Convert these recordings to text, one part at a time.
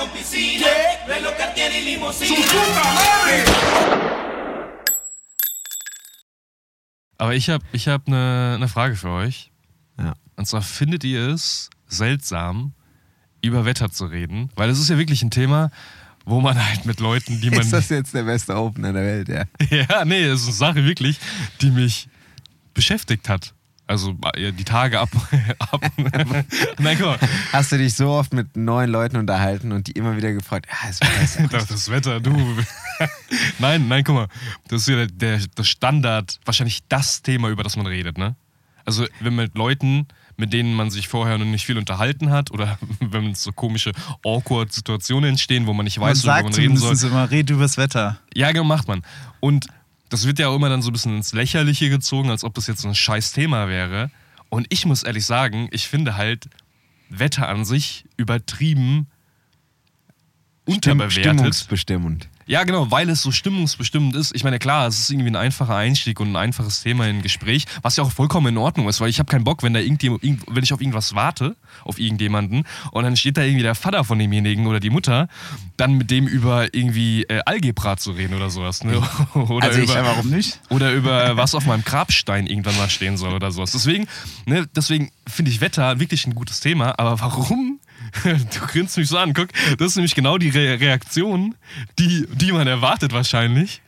con piscina, reloj Cartier y limusina. Aber ich habe ich hab eine ne Frage für euch. Ja. Und zwar findet ihr es seltsam, über Wetter zu reden? Weil es ist ja wirklich ein Thema, wo man halt mit Leuten, die man. Ist das jetzt der beste Opener der Welt, ja? ja, nee, es ist eine Sache wirklich, die mich beschäftigt hat. Also äh, die Tage ab. ab Nein, guck mal. Hast du dich so oft mit neuen Leuten unterhalten und die immer wieder gefragt, ja, es wird besser. Das, das Wetter, du. nein, nein, guck mal. Das ist ja der, der, das Standard, wahrscheinlich das Thema, über das man redet, ne? Also, wenn man mit Leuten, mit denen man sich vorher noch nicht viel unterhalten hat, oder wenn so komische, awkward Situationen entstehen, wo man nicht Man weiß, worüber sagt man reden soll. immer, red übers Wetter. Ja, genau, macht man. Und das wird ja auch immer dann so ein bisschen ins Lächerliche gezogen, als ob das jetzt so ein scheiß Thema wäre. Und ich muss ehrlich sagen, ich finde halt Wetter an sich übertrieben unterbewertet. Stimmungsbestimmend. Ja, genau, weil es so stimmungsbestimmend ist. Ich meine, klar, es ist irgendwie ein einfacher Einstieg und ein einfaches Thema in ein Gespräch, was ja auch vollkommen in Ordnung ist, weil ich habe keinen Bock, wenn da irgendjemand, irgend- wenn ich auf irgendwas warte, auf irgendjemanden, und dann steht da irgendwie der Vater von demjenigen oder die Mutter, dann mit dem über irgendwie äh, Algebra zu reden oder sowas. Ne? Oder Also ich- über, Ja, warum nicht? oder über was auf meinem Grabstein irgendwann mal stehen soll oder sowas. Deswegen, ne, deswegen finde ich Wetter wirklich ein gutes Thema, aber warum? Du grinst mich so an, guck, das ist nämlich genau die Re Reaktion, die, die man erwartet wahrscheinlich,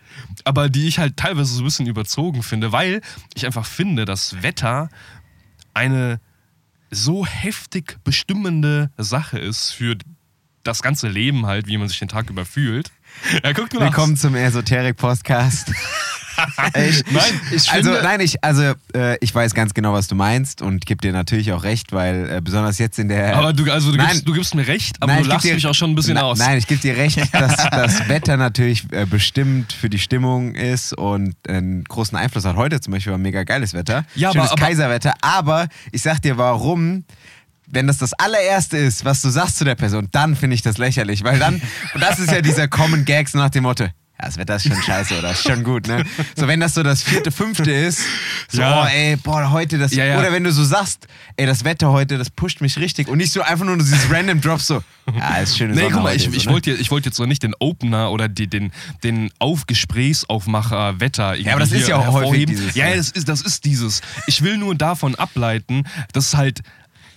aber die ich halt teilweise so ein bisschen überzogen finde, weil ich einfach finde, dass Wetter eine so heftig bestimmende Sache ist für das ganze Leben halt, wie man sich den Tag über fühlt. Ja, guck, lachst. Willkommen zum Esoterik-Podcast. ich, Nein, ich also nein, ich also äh, ich weiß ganz genau, was du meinst und gebe dir natürlich auch recht, weil äh, besonders jetzt in der Aber du, also du, Nein. gibst, du gibst mir recht, aber Nein, du lachst dir- mich auch schon ein bisschen Na- aus. Nein, ich gebe dir recht, dass das Wetter natürlich äh, bestimmt für die Stimmung ist und einen großen Einfluss hat. Heute zum Beispiel war mega geiles Wetter. Ja, aber- Schönes aber- Kaiserwetter. Aber ich sag dir, warum. Wenn das das allererste ist, was du sagst zu der Person, dann finde ich das lächerlich. Weil dann, und das ist ja dieser Common Gag so nach dem Motto, das Wetter ist schon scheiße oder ist schon gut, ne? So, wenn das so das vierte, fünfte ist, so, Ja. oh, ey, boah, heute das, Ja, ja. oder wenn du so sagst, ey, das Wetter heute, das pusht mich richtig und nicht so einfach nur dieses random Drop so, ja, ist schöne Nee, Sonne guck mal, ich, so, ich ne? wollte ich wollt jetzt noch nicht den Opener oder die, den, den Aufgesprächsaufmacher Wetter irgendwie aber das ist ja auch häufig dieses, Ja, ja. das ist, das ist dieses. Ich will nur davon ableiten, dass halt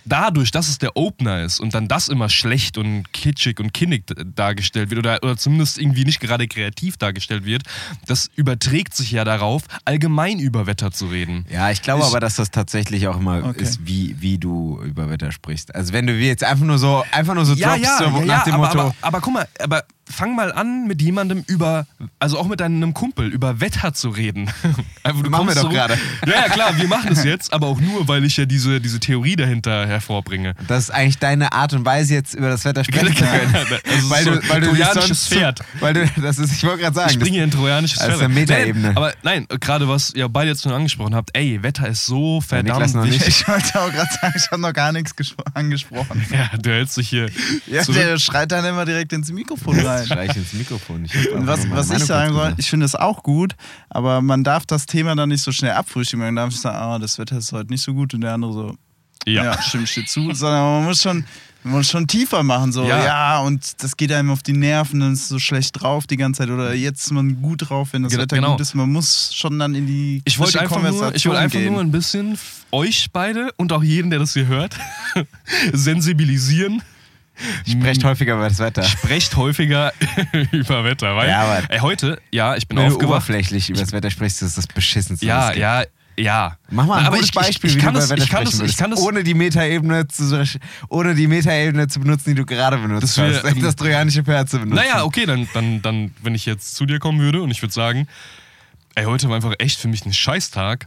dadurch, dass es der Opener ist und dann das immer schlecht und kitschig und kinnig dargestellt wird oder, oder zumindest irgendwie nicht gerade kreativ dargestellt wird, das überträgt sich ja darauf, allgemein über Wetter zu reden. Ja, ich glaube Ich- aber, dass das tatsächlich auch immer Okay. ist, wie, wie du über Wetter sprichst. Also wenn du jetzt einfach nur so, einfach nur so droppst, so nach dem aber, Motto, aber, aber guck mal, aber fang mal an, mit jemandem über, also auch mit deinem Kumpel, über Wetter zu reden. Einfach, du Machen wir doch gerade. Ja, ja, klar, wir machen das jetzt, aber auch nur, weil ich ja diese, diese Theorie dahinter hervorbringe. das ist eigentlich deine Art und Weise, jetzt über das Wetter sprechen zu können. Weil so du, weil du trojanisches Pferd. weil du, das ist, ich wollte gerade sagen, Ich hier ein trojanisches das ist Pferd. eine Metaebene. Aber nein, gerade was ihr beide jetzt schon angesprochen habt, ey, Wetter ist so verdammt nicht. wichtig. Ich wollte auch gerade sagen, ich habe noch gar nichts gespro- angesprochen. Ja, du hältst dich hier Ja, der schreit dann immer direkt ins Mikrofon das rein. streich ins Mikrofon. Ich was, was ich sagen soll, ich finde es auch gut, aber man darf das Thema dann nicht so schnell abfrühstücken. Man darf nicht sagen, ah, das Wetter ist heute nicht so gut und der andere so, Ja. ja, stimmt, steht zu. Sondern man muss schon, man muss schon tiefer machen, so, Ja. ja. und das geht einem auf die Nerven, dann ist es so schlecht drauf die ganze Zeit oder jetzt ist man gut drauf, wenn das Ge- Wetter genau. gut ist. Man muss schon dann in die Ich wollte einfach, nur, ich wollte einfach gehen. nur ein bisschen euch beide und auch jeden, der das hier hört, sensibilisieren. Sprecht häufiger über das Wetter. Sprecht häufiger über Wetter. Weil, Ja, aber- ey, heute, ja, ich bin Wenn du aufgewacht. oberflächlich über das Wetter sprichst, ist das beschissenste. Ja, ja, ja. Mach mal ein aber gutes ich, Beispiel, ich, ich, wie kann du das, über Wetter ich kann sprechen das, ich kann das, ohne die Metaebene zu, ohne die Metaebene zu benutzen, die du gerade benutzt Das hast. das trojanische Pferd zu benutzen. Naja, okay, dann, dann, dann, wenn ich jetzt zu dir kommen würde und ich würde sagen, ey, heute war einfach echt für mich ein Scheißtag.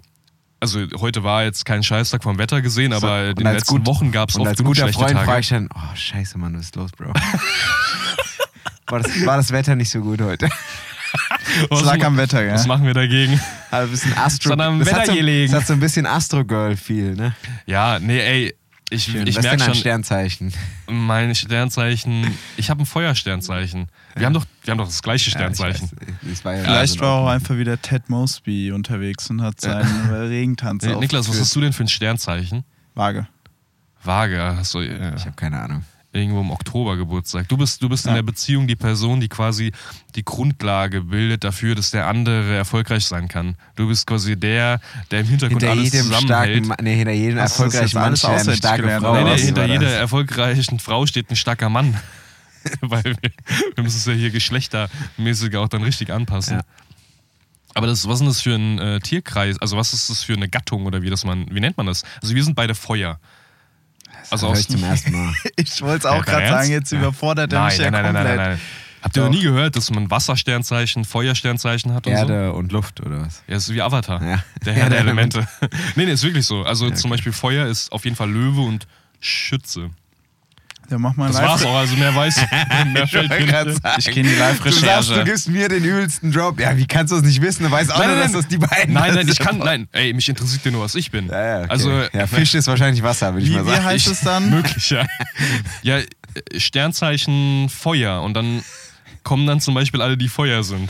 Also heute war jetzt kein Scheißtag vom Wetter gesehen, aber So, in und den letzten gut- Wochen gab es oft als genug guter schlechte Freund Tage. frage ich dann, oh scheiße Mann, was ist los, Bro? war, das, war das Wetter nicht so gut heute? was, Es lag am Wetter, gell? was machen wir dagegen? Aber ein bisschen Astro... Sondern am das, hat Wetter so, gelegen. das hat so ein bisschen Astro-Girl-Feel, ne? Ja, nee, ey, ich, Schön. ich was ist merke denn ein schon, Sternzeichen? mein Sternzeichen, ich habe ein Feuersternzeichen. Wir, haben doch, wir haben doch das gleiche Sternzeichen. Ja, ich weiß, war ja Vielleicht war auch ein- einfach wieder Ted Mosby unterwegs und hat seinen Regentanz Niklas, was hast du denn für ein Sternzeichen? Waage. Waage, hast du, ja. Ich habe keine Ahnung. Irgendwo im Oktober Geburtstag. Du bist, du bist in Ja. der Beziehung die Person, die quasi die Grundlage bildet dafür, dass der andere erfolgreich sein kann. Du bist quasi der, der im Hintergrund Hinter alles jedem zusammenhält. starken, nee, hinter jedem Hast erfolgreichen Mann steht eine starke gelernt, Frau. Nee, nee, hinter jeder das? erfolgreichen Frau steht ein starker Mann. Weil wir, wir müssen es ja hier geschlechtermäßig auch dann richtig anpassen. Ja. Aber das, was ist denn das für ein äh, Tierkreis? Also was ist das für eine Gattung oder wie das man, wie nennt man das? Also wir sind beide Feuer. Also Hör aus ich zum ersten Mal. Ich wollte es Ja, auch gerade sagen, jetzt überfordert er nein, mich ja nein, nein, nein, komplett. nein, nein. Habt ihr noch nie gehört, dass man Wassersternzeichen, Feuersternzeichen hat und so? Erde und Luft oder was? Ja, ist wie Avatar. Ja. Der Herr der Elemente. nee, nee, ist wirklich so. Also zum Beispiel Feuer ist auf jeden Fall Löwe und Schütze. Ja, mach mal Das war's auch, also mehr weiß mehr fällt mir grad nicht. sagen. Ich kenne die Du sagst, du Live-Recherche. gibst mir den übelsten Job. Ja, wie kannst du es nicht wissen? Du weißt auch Nein, nur, nein, dass das die beiden Nein, nein, sind. ich kann, nein, ey, mich interessiert ja nur, was ich bin. Ja, ja, okay. Also, ja, Fisch ist wahrscheinlich Wasser, würde ich Wie, mal wie sagen. heißt es dann? Möglich, ja. Ja, äh, Sternzeichen Feuer und dann kommen dann zum Beispiel alle, die Feuer sind.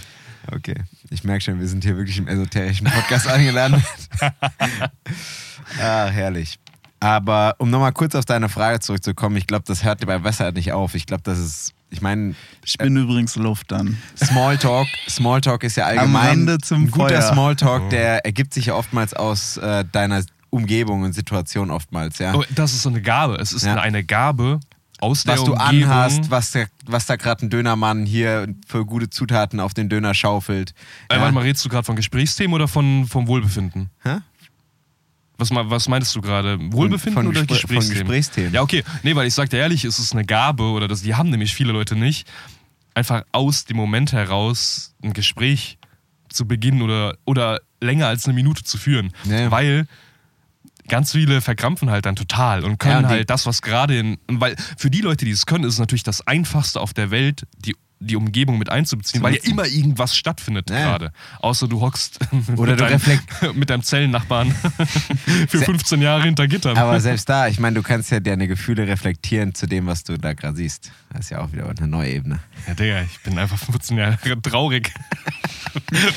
Okay, ich merke schon, wir sind hier wirklich im esoterischen Podcast angelandet. ah, herrlich. Aber um nochmal kurz auf deine Frage zurückzukommen, ich glaube, das hört bei Wasser nicht auf. Ich glaube, das ist, ich meine, Ich bin übrigens Luft dann. Smalltalk, Smalltalk ist ja allgemein ein guter Feuer. Smalltalk, der ergibt sich ja oftmals aus äh, deiner Umgebung und Situation oftmals, ja. Oh, das ist so eine Gabe. Es ist Ja. eine Gabe aus der was du Umgebung. anhast, was, der, was da gerade ein Dönermann hier für gute Zutaten auf den Döner schaufelt. Äh, Ja. warte mal, redest du gerade von Gesprächsthemen oder von, vom Wohlbefinden? Hä? Was, was meinst du gerade? Wohlbefinden von oder Gespr- von Gesprächsthemen? Gesprächsthemen. Ja, okay. Nee, weil ich sag dir ehrlich, es ist eine Gabe oder das, die haben nämlich viele Leute nicht, einfach aus dem Moment heraus ein Gespräch zu beginnen oder, oder länger als eine Minute zu führen. Ja. Weil ganz viele verkrampfen halt dann total und können Ja, und halt das, was gerade in. Weil für die Leute, die es können, ist es natürlich das Einfachste auf der Welt, die, die Umgebung mit einzubeziehen, Zu weil ja immer irgendwas stattfindet Ja, gerade. Außer du hockst Oder mit, du deinem, mit deinem Zellennachbarn für 15 Jahre hinter Gittern. Aber selbst da, ich meine, du kannst ja deine Gefühle reflektieren zu dem, was du da gerade siehst. Das ist ja auch wieder eine neue Ebene. Ja, Digga, ich bin einfach 15 Jahre traurig.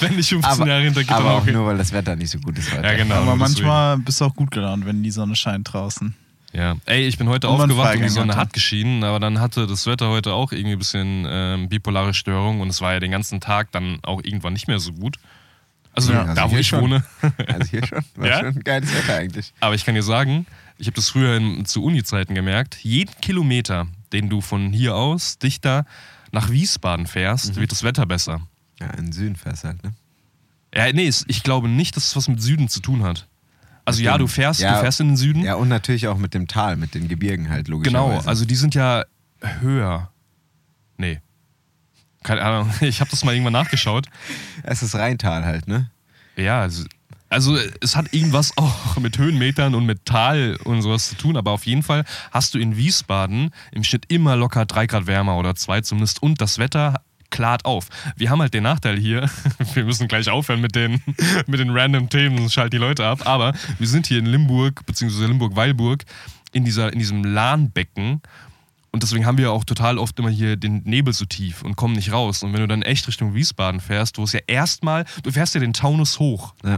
Wenn ich 15 Aber, Jahre hinter Gittern aber auch hocke. nur, weil das Wetter nicht so gut ist heute. Ja, genau. Aber manchmal bist du auch gut gelaunt, wenn die Sonne scheint draußen. Ja. Ey, ich bin heute Und aufgewacht und die Sonne hat geschienen, aber dann hatte das Wetter heute auch irgendwie ein bisschen ähm, bipolare Störung und es war ja den ganzen Tag dann auch irgendwann nicht mehr so gut. Also Ja, da, also wo ich schon. wohne. Also hier schon. War Ja? schon ein geiles Wetter eigentlich. Aber ich kann dir sagen, ich habe das früher in, zu Uni-Zeiten gemerkt, jeden Kilometer, den du von hier aus dichter nach Wiesbaden fährst, Mhm. wird das Wetter besser. Ja, in den Süden fährst halt, ne? Ja, nee, ich glaube nicht, dass es was mit Süden zu tun hat. Also Mit ja, du fährst, ja. du fährst in den Süden. Ja, und natürlich auch mit dem Tal, mit den Gebirgen halt, logischerweise. genau, also die sind ja höher. Nee. Keine Ahnung, ich habe das mal irgendwann nachgeschaut. Es ist Rheintal halt, ne? Ja, also, also es hat irgendwas auch mit Höhenmetern und mit Tal und sowas zu tun, aber auf jeden Fall hast du in Wiesbaden im Schnitt immer locker drei Grad wärmer oder zwei zumindest und das Wetter klart auf. Wir haben halt den Nachteil hier, wir müssen gleich aufhören mit den, mit den random Themen, sonst schalten die Leute ab, aber wir sind hier in Limburg, beziehungsweise Limburg-Weilburg, in, dieser, in diesem Lahnbecken und deswegen haben wir auch total oft immer hier den Nebel so tief und kommen nicht raus. Und wenn du dann echt Richtung Wiesbaden fährst, wo es ja erstmal, du fährst ja den Taunus hoch. Ja.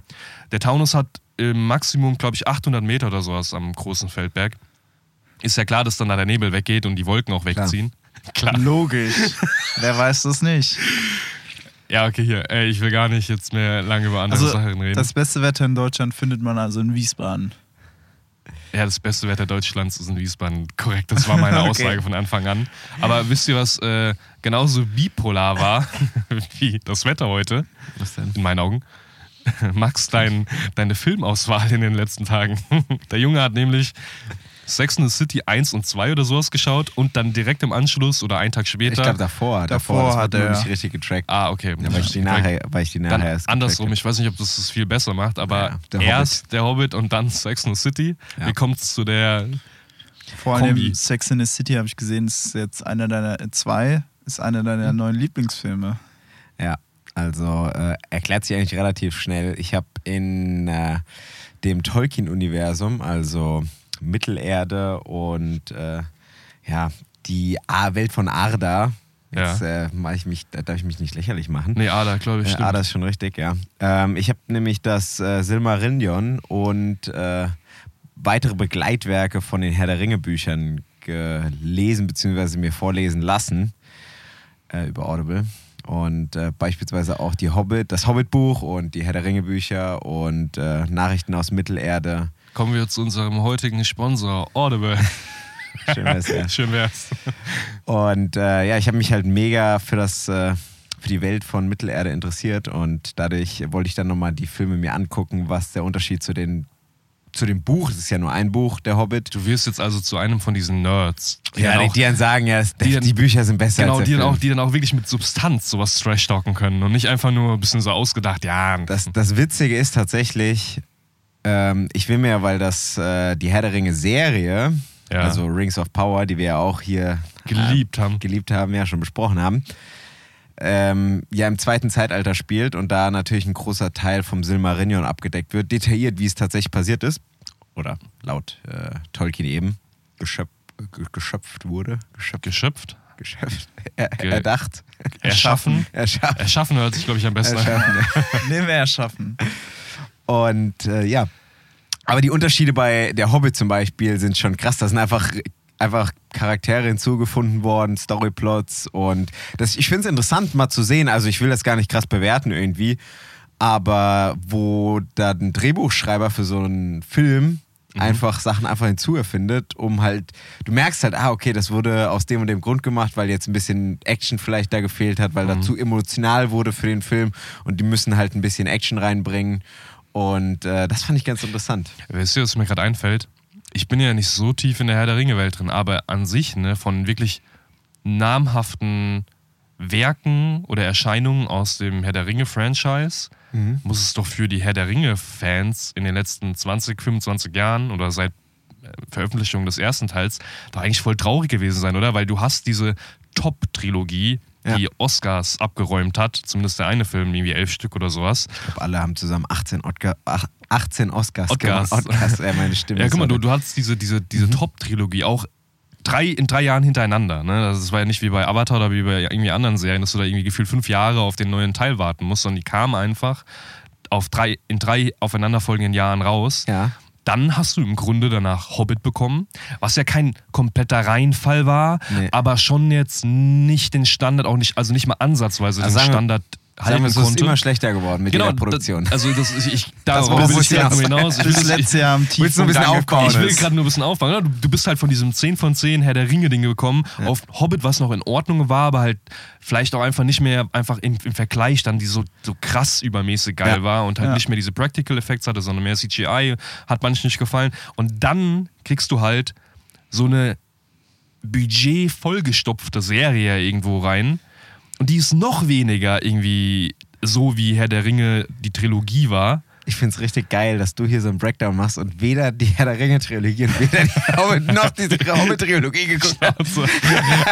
Der Taunus hat im Maximum, glaube ich, 800 Meter oder sowas am großen Feldberg. Ist ja klar, dass dann da der Nebel weggeht und die Wolken auch wegziehen. Klar. Logisch. Wer weiß das nicht? Ja, okay, hier. Ey, ich will gar nicht jetzt mehr lange über andere Also, Sachen reden. das beste Wetter in Deutschland findet man also in Wiesbaden. ja, das beste Wetter Deutschlands ist in Wiesbaden. Korrekt, das war meine Okay. Aussage von Anfang an. Aber wisst ihr, was äh, genauso bipolar war wie das Wetter heute? Was denn? in meinen Augen. Max, dein, deine Filmauswahl in den letzten Tagen. Der Junge hat nämlich Sex in the City 1 und 2 oder sowas geschaut und dann direkt im Anschluss oder einen Tag später. Ich glaube davor. Davor Davor, hat er- nicht richtig getrackt. ah, okay. Ja, weil ich die nachher, weil ich die nachher Dann erst andersrum, ich weiß nicht, ob das das viel besser macht, aber Ja, der erst der Hobbit und dann Sex in the City. Ja. Wie kommt es zu der. Vor allem Kombi. Sex in the City habe ich gesehen, ist jetzt einer deiner, zwei, ist einer deiner Hm. neuen Lieblingsfilme. Ja, also äh, erklärt sich eigentlich relativ schnell. Ich habe in äh, dem Tolkien-Universum, also Mittelerde und äh, ja, die A Welt von Arda, jetzt äh, mach ich mich, da darf ich mich nicht lächerlich machen. Nee, Ada, glaube ich. Äh, stimmt. Arda ist schon richtig, ja. Ähm, ich habe nämlich das äh, Silmarillion und äh, weitere Begleitwerke von den Herr der Ringe Büchern gelesen bzw. mir vorlesen lassen äh, über Audible. Und äh, beispielsweise auch die Hobbit, das Hobbit-Buch und die Herr der Ringe-Bücher und äh, Nachrichten aus Mittelerde. Kommen wir zu unserem heutigen Sponsor, Audible. Schön wär's, ja. Schön wär's. Und äh, ja, ich habe mich halt mega für das äh, für die Welt von Mittelerde interessiert und dadurch wollte ich dann nochmal die Filme mir angucken, was der Unterschied zu den zu dem Buch, das ist ja nur ein Buch, der Hobbit. Du wirst jetzt also zu einem von diesen Nerds. ja, dann die, auch, die dann sagen, ja, das, die die, dann- Bücher sind besser genau, als die der dann, Film. auch, die dann auch wirklich mit Substanz sowas trash-talken können und nicht einfach nur ein bisschen so ausgedacht, ja. Das, das Witzige ist tatsächlich, ähm, ich will mir, weil das äh, die Herr der Ringe Serie, Ja. also Rings of Power, die wir ja auch hier Geliebt haben. geliebt haben, ja schon besprochen haben, ähm, ja im zweiten Zeitalter spielt und da natürlich ein großer Teil vom Silmarillion abgedeckt wird, detailliert, wie es tatsächlich passiert ist, oder laut äh, Tolkien eben geschöpf, ge- geschöpft wurde, geschöpft, Geschöpft, geschöpft, er, Ge- erdacht, erschaffen. erschaffen, Erschaffen hört sich, glaube ich, am besten an. erschaffen. Nee, mehr schaffen. Und äh, ja, aber die Unterschiede bei der Hobbit zum Beispiel sind schon krass. Da sind einfach, einfach Charaktere hinzugefunden worden, Storyplots und das, ich finde es interessant mal zu sehen. Also ich will das gar nicht krass bewerten irgendwie, aber wo da ein Drehbuchschreiber für so einen Film einfach Sachen einfach hinzuerfindet, um halt, du merkst halt, ah, okay, das wurde aus dem und dem Grund gemacht, weil jetzt ein bisschen Action vielleicht da gefehlt hat, weil da zu emotional wurde für den Film und die müssen halt ein bisschen Action reinbringen. Und äh, das fand ich ganz interessant. Weißt du, was mir gerade einfällt? Ich bin ja nicht so tief in der Herr der Ringe-Welt drin, aber an sich, ne, von wirklich namhaften Werken oder Erscheinungen aus dem Herr der Ringe-Franchise muss es doch für die Herr der Ringe-Fans in den letzten 20, 25 Jahren oder seit äh, Veröffentlichung des ersten Teils doch eigentlich voll traurig gewesen sein, oder? Weil du hast diese Top-Trilogie, die Ja. Oscars abgeräumt hat, zumindest der eine Film, irgendwie elf Stück oder sowas. Ich glaube, alle haben zusammen 18, Oscar, ach, 18 Oscars Oscars. Oscars, ja, meine Stimme. Ja, guck mal, du, du hattest diese, diese, diese Top-Trilogie auch drei, in drei Jahren hintereinander. Ne? Das war ja nicht wie bei Avatar oder wie bei irgendwie anderen Serien, dass du da irgendwie gefühlt fünf Jahre auf den neuen Teil warten musst, sondern die kamen einfach auf drei, in drei aufeinanderfolgenden Jahren raus. Ja. Dann hast du im Grunde danach Hobbit bekommen, was ja kein kompletter Reinfall war, Nee. aber schon jetzt nicht den Standard, auch nicht, also nicht mal ansatzweise Also den sagen Standard Sagen halten wir, es ist konnte. immer schlechter geworden mit genau, jeder Produktion. da- also das, ich, ich, darauf worauf will ich gerade hinaus? Ich will das- Jahr am Willst du ein bisschen aufbauen? ich will ist. gerade nur ein bisschen aufbauen. Du, du bist halt von diesem 10 von 10 Herr der Ringe-Ding gekommen auf Hobbit, was noch in Ordnung war, aber halt vielleicht auch einfach nicht mehr einfach im, im Vergleich dann die so, so krass übermäßig geil Ja. war und halt Ja. nicht mehr diese Practical Effects hatte, sondern mehr CGI. Hat manchen nicht gefallen. Und dann kriegst du halt so eine Budget vollgestopfte Serie irgendwo rein. Und die ist noch weniger irgendwie so, wie Herr der Ringe die Trilogie war. Ich finde es richtig geil, dass du hier so einen Breakdown machst und weder die Herr der Ringe-Trilogie und weder die Hobbit noch die Hobbit-Trilogie geguckt hast.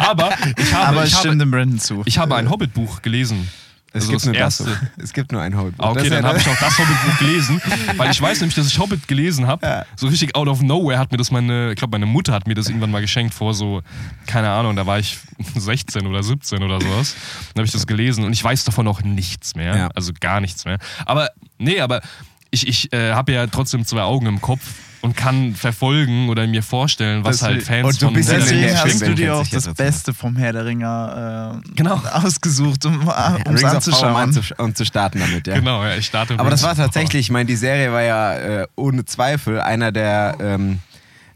Aber ich habe, Aber ich habe, stimmt dem Brandon zu. Ich habe ein Hobbit-Buch gelesen. Es Also gibt nur das. erste. Es gibt nur ein Hobbit. Ah, okay, dann habe ich auch das Hobbit-Buch gelesen, weil ich weiß nämlich, dass ich Hobbit gelesen habe. So richtig out of nowhere hat mir das meine, ich glaube, meine Mutter hat mir das irgendwann mal geschenkt vor so, keine Ahnung, da war ich 16 oder 17 oder sowas. Dann habe ich das gelesen und ich weiß davon auch nichts mehr, Ja. also gar nichts mehr. Aber nee, aber ich, ich äh, habe ja trotzdem zwei Augen im Kopf und kann verfolgen oder mir vorstellen, was Deswegen- halt Fans und ein von bisschen Herr Deswegen Film, hast du dir auch das. Beste vom Herr der Ringer äh, Genau. ausgesucht, um Ja, es Rings of Power anzuschauen. anzusch- und zu starten damit, ja. Genau, ja, ich starte Aber das war tatsächlich, ich meine, die Serie war ja äh, ohne Zweifel einer der ähm,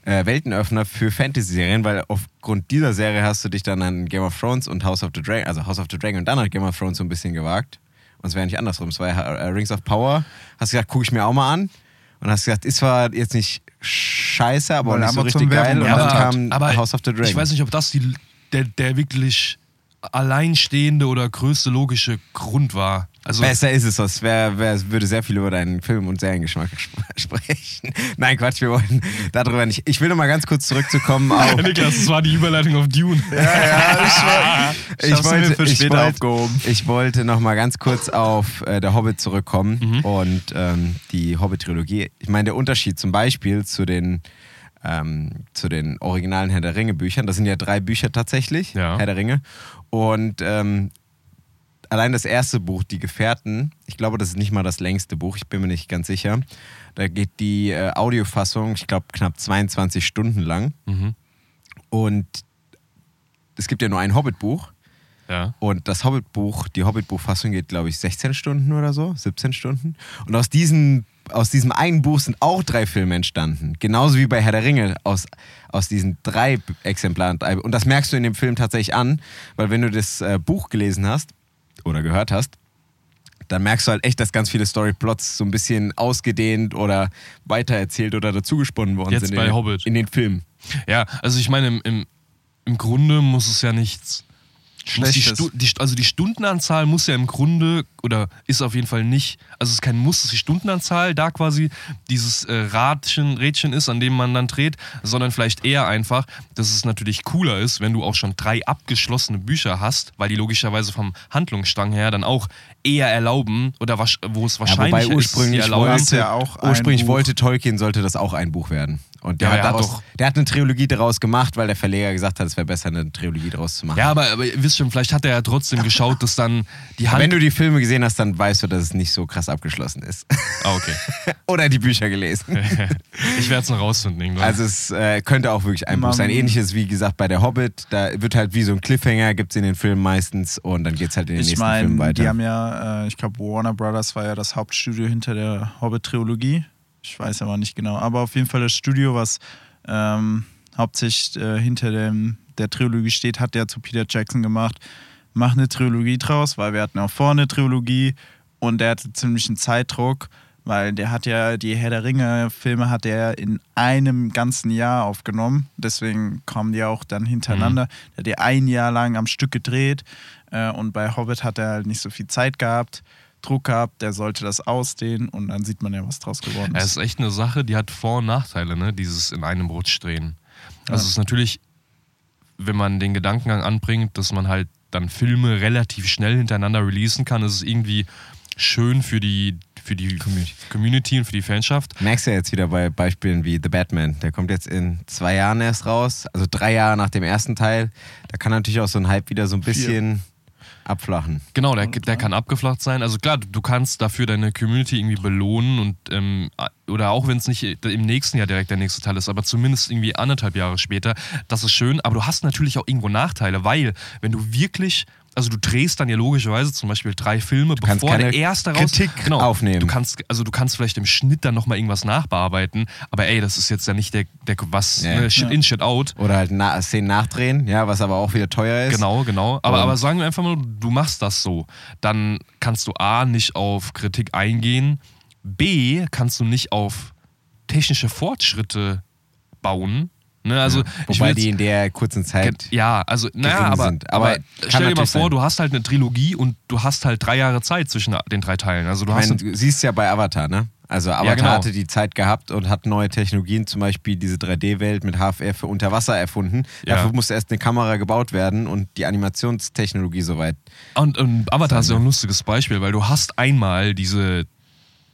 äh, Weltenöffner für Fantasy-Serien, weil aufgrund dieser Serie hast du dich dann an Game of Thrones und House of the Dragon, also House of the Dragon und dann hat Game of Thrones so ein bisschen gewagt. Und es wäre nicht andersrum. Es war ja äh, Rings of Power. Hast gesagt, gucke ich mir auch mal an. Und hast gesagt, ist zwar jetzt nicht scheiße, aber Weil nicht so Amazon richtig geil. Werbung Und Ja, dann aber, kam aber House of the Dragon. ich weiß nicht, ob das die, der, der wirklich alleinstehende oder größte logische Grund war. Also, Besser ist es, das wär, wär, würde sehr viel über deinen Film- und Seriengeschmack sp- sprechen. Nein, Quatsch, wir wollen darüber nicht. Ich will noch mal ganz kurz zurückzukommen auf. Niklas, das war die Überleitung auf Dune. Ich hab's mir für ich wollte, aufgehoben. ich wollte noch mal ganz kurz auf äh, der Hobbit zurückkommen Mhm. und ähm, die Hobbit-Trilogie. Ich meine, der Unterschied zum Beispiel zu den, ähm, zu den originalen Herr der Ringe-Büchern, das sind ja drei Bücher tatsächlich, Ja. Herr der Ringe. Und ähm, allein das erste Buch, Die Gefährten, ich glaube, das ist nicht mal das längste Buch, ich bin mir nicht ganz sicher. Da geht die äh, Audiofassung, ich glaube, knapp 22 Stunden lang. Mhm. Und es gibt ja nur ein Hobbit-Buch. Ja. Und das Hobbit-Buch, die Hobbit-Buchfassung geht, glaube ich, 16 Stunden oder so, 17 Stunden. Und aus diesem, aus diesem einen Buch sind auch drei Filme entstanden. Genauso wie bei Herr der Ringe aus, aus diesen drei Exemplaren. Und das merkst du in dem Film tatsächlich an, weil wenn du das äh, Buch gelesen hast oder gehört hast, dann merkst du halt echt, dass ganz viele Storyplots so ein bisschen ausgedehnt oder weitererzählt oder dazugesponnen worden Jetzt sind bei in, den- Hobbit. in den Filmen. Ja, also ich meine, im, im, im Grunde muss es ja nichts. Muss die Schlechtes. Stu die, also die Stundenanzahl muss ja im Grunde, oder ist auf jeden Fall nicht, also es ist kein Muss, dass die Stundenanzahl da quasi dieses äh, Radchen, Rädchen ist, an dem man dann dreht, sondern vielleicht eher einfach, dass es natürlich cooler ist, wenn du auch schon drei abgeschlossene Bücher hast, weil die logischerweise vom Handlungsstrang her dann auch eher erlauben, oder wasch- wo es Ja, wahrscheinlich wobei ist, sie ursprünglich erlauben. wollte- ja auch ein ursprünglich Buch. wollte Tolkien, sollte das auch ein Buch werden. Und der, Ja, hat, hat daraus, doch- der hat eine Trilogie daraus gemacht, weil der Verleger gesagt hat, es wäre besser, eine Trilogie daraus zu machen. Ja, aber, aber ihr wisst schon, vielleicht hat er ja trotzdem geschaut, dass dann die Wenn Hand... du die Filme gesehen hast, dann weißt du, dass es nicht so krass abgeschlossen ist. Ah, okay. Oder die Bücher gelesen. Ich werde es noch rausfinden irgendwann. Also es äh, könnte auch wirklich ein Buch sein. Ähnliches wie gesagt bei der Hobbit. Da wird halt wie so ein Cliffhanger, gibt es in den Filmen meistens und dann geht es halt in den Ich nächsten Filmen meine, weiter. die haben ja, äh, ich glaube, Warner Brothers war ja das Hauptstudio hinter der Hobbit-Trilogie. Ich weiß aber nicht genau. Aber auf jeden Fall das Studio, was ähm, hauptsächlich äh, hinter dem, der Trilogie steht, hat ja zu Peter Jackson gemacht. Mach eine Trilogie draus, weil wir hatten auch vorne eine Trilogie und der hatte ziemlichen Zeitdruck, weil der hat ja die Herr der Ringe-Filme hat er in einem ganzen Jahr aufgenommen. Deswegen kommen die auch dann hintereinander. Der hat die ein Jahr lang am Stück gedreht äh, und bei Hobbit hat er halt nicht so viel Zeit gehabt, Druck gehabt, der sollte das ausdehnen und dann sieht man ja, was draus geworden Ja, es ist. ist echt eine Sache, die hat Vor- und Nachteile, ne? dieses in einem Rutsch drehen. Also es ist natürlich, wenn man den Gedankengang anbringt, dass man halt dann Filme relativ schnell hintereinander releasen kann, ist es irgendwie schön für die, für die Community. und für die Fanschaft. Merkst du ja jetzt wieder bei Beispielen wie The Batman. Der kommt jetzt in zwei Jahren erst raus, also drei Jahre nach dem ersten Teil. Da kann natürlich auch so ein Hype wieder so ein bisschen abflachen. Genau, der, der kann abgeflacht sein. Also klar, du, kannst dafür deine Community irgendwie belohnen und ähm, oder auch wenn es nicht im nächsten Jahr direkt der nächste Teil ist, aber zumindest irgendwie anderthalb Jahre später, das ist schön. Aber du hast natürlich auch irgendwo Nachteile, weil wenn du wirklich also du drehst dann ja logischerweise zum Beispiel drei Filme, kannst bevor der erste raus... Kritik aufnehmen. Du kannst, also du kannst vielleicht im Schnitt dann nochmal irgendwas nachbearbeiten, aber ey, das ist jetzt ja nicht der, der was, Ja. ne, Shit Ja. in, Shit out. Oder halt na Szenen nachdrehen, ja, was aber auch wieder teuer ist. Genau, genau. Aber, aber sagen wir einfach mal, du machst das so. Dann kannst du A, nicht auf Kritik eingehen. B, kannst du nicht auf technische Fortschritte bauen. Ne, also, will Wobei die in der kurzen Zeit. ja, also, naja, aber, sind. aber, Aber stell dir mal vor, sein. du hast halt eine Trilogie und du hast halt drei Jahre Zeit zwischen den drei Teilen. Also, du Ich hast. meine, du siehst ja bei Avatar, ne? Also Avatar genau. hatte die Zeit gehabt und hat neue Technologien, zum Beispiel diese 3D-Welt mit HFR für Unterwasser erfunden. Ja. Dafür musste erst eine Kamera gebaut werden und die Animationstechnologie soweit. Und, und Avatar ist ja auch ein lustiges Beispiel, weil du hast einmal diese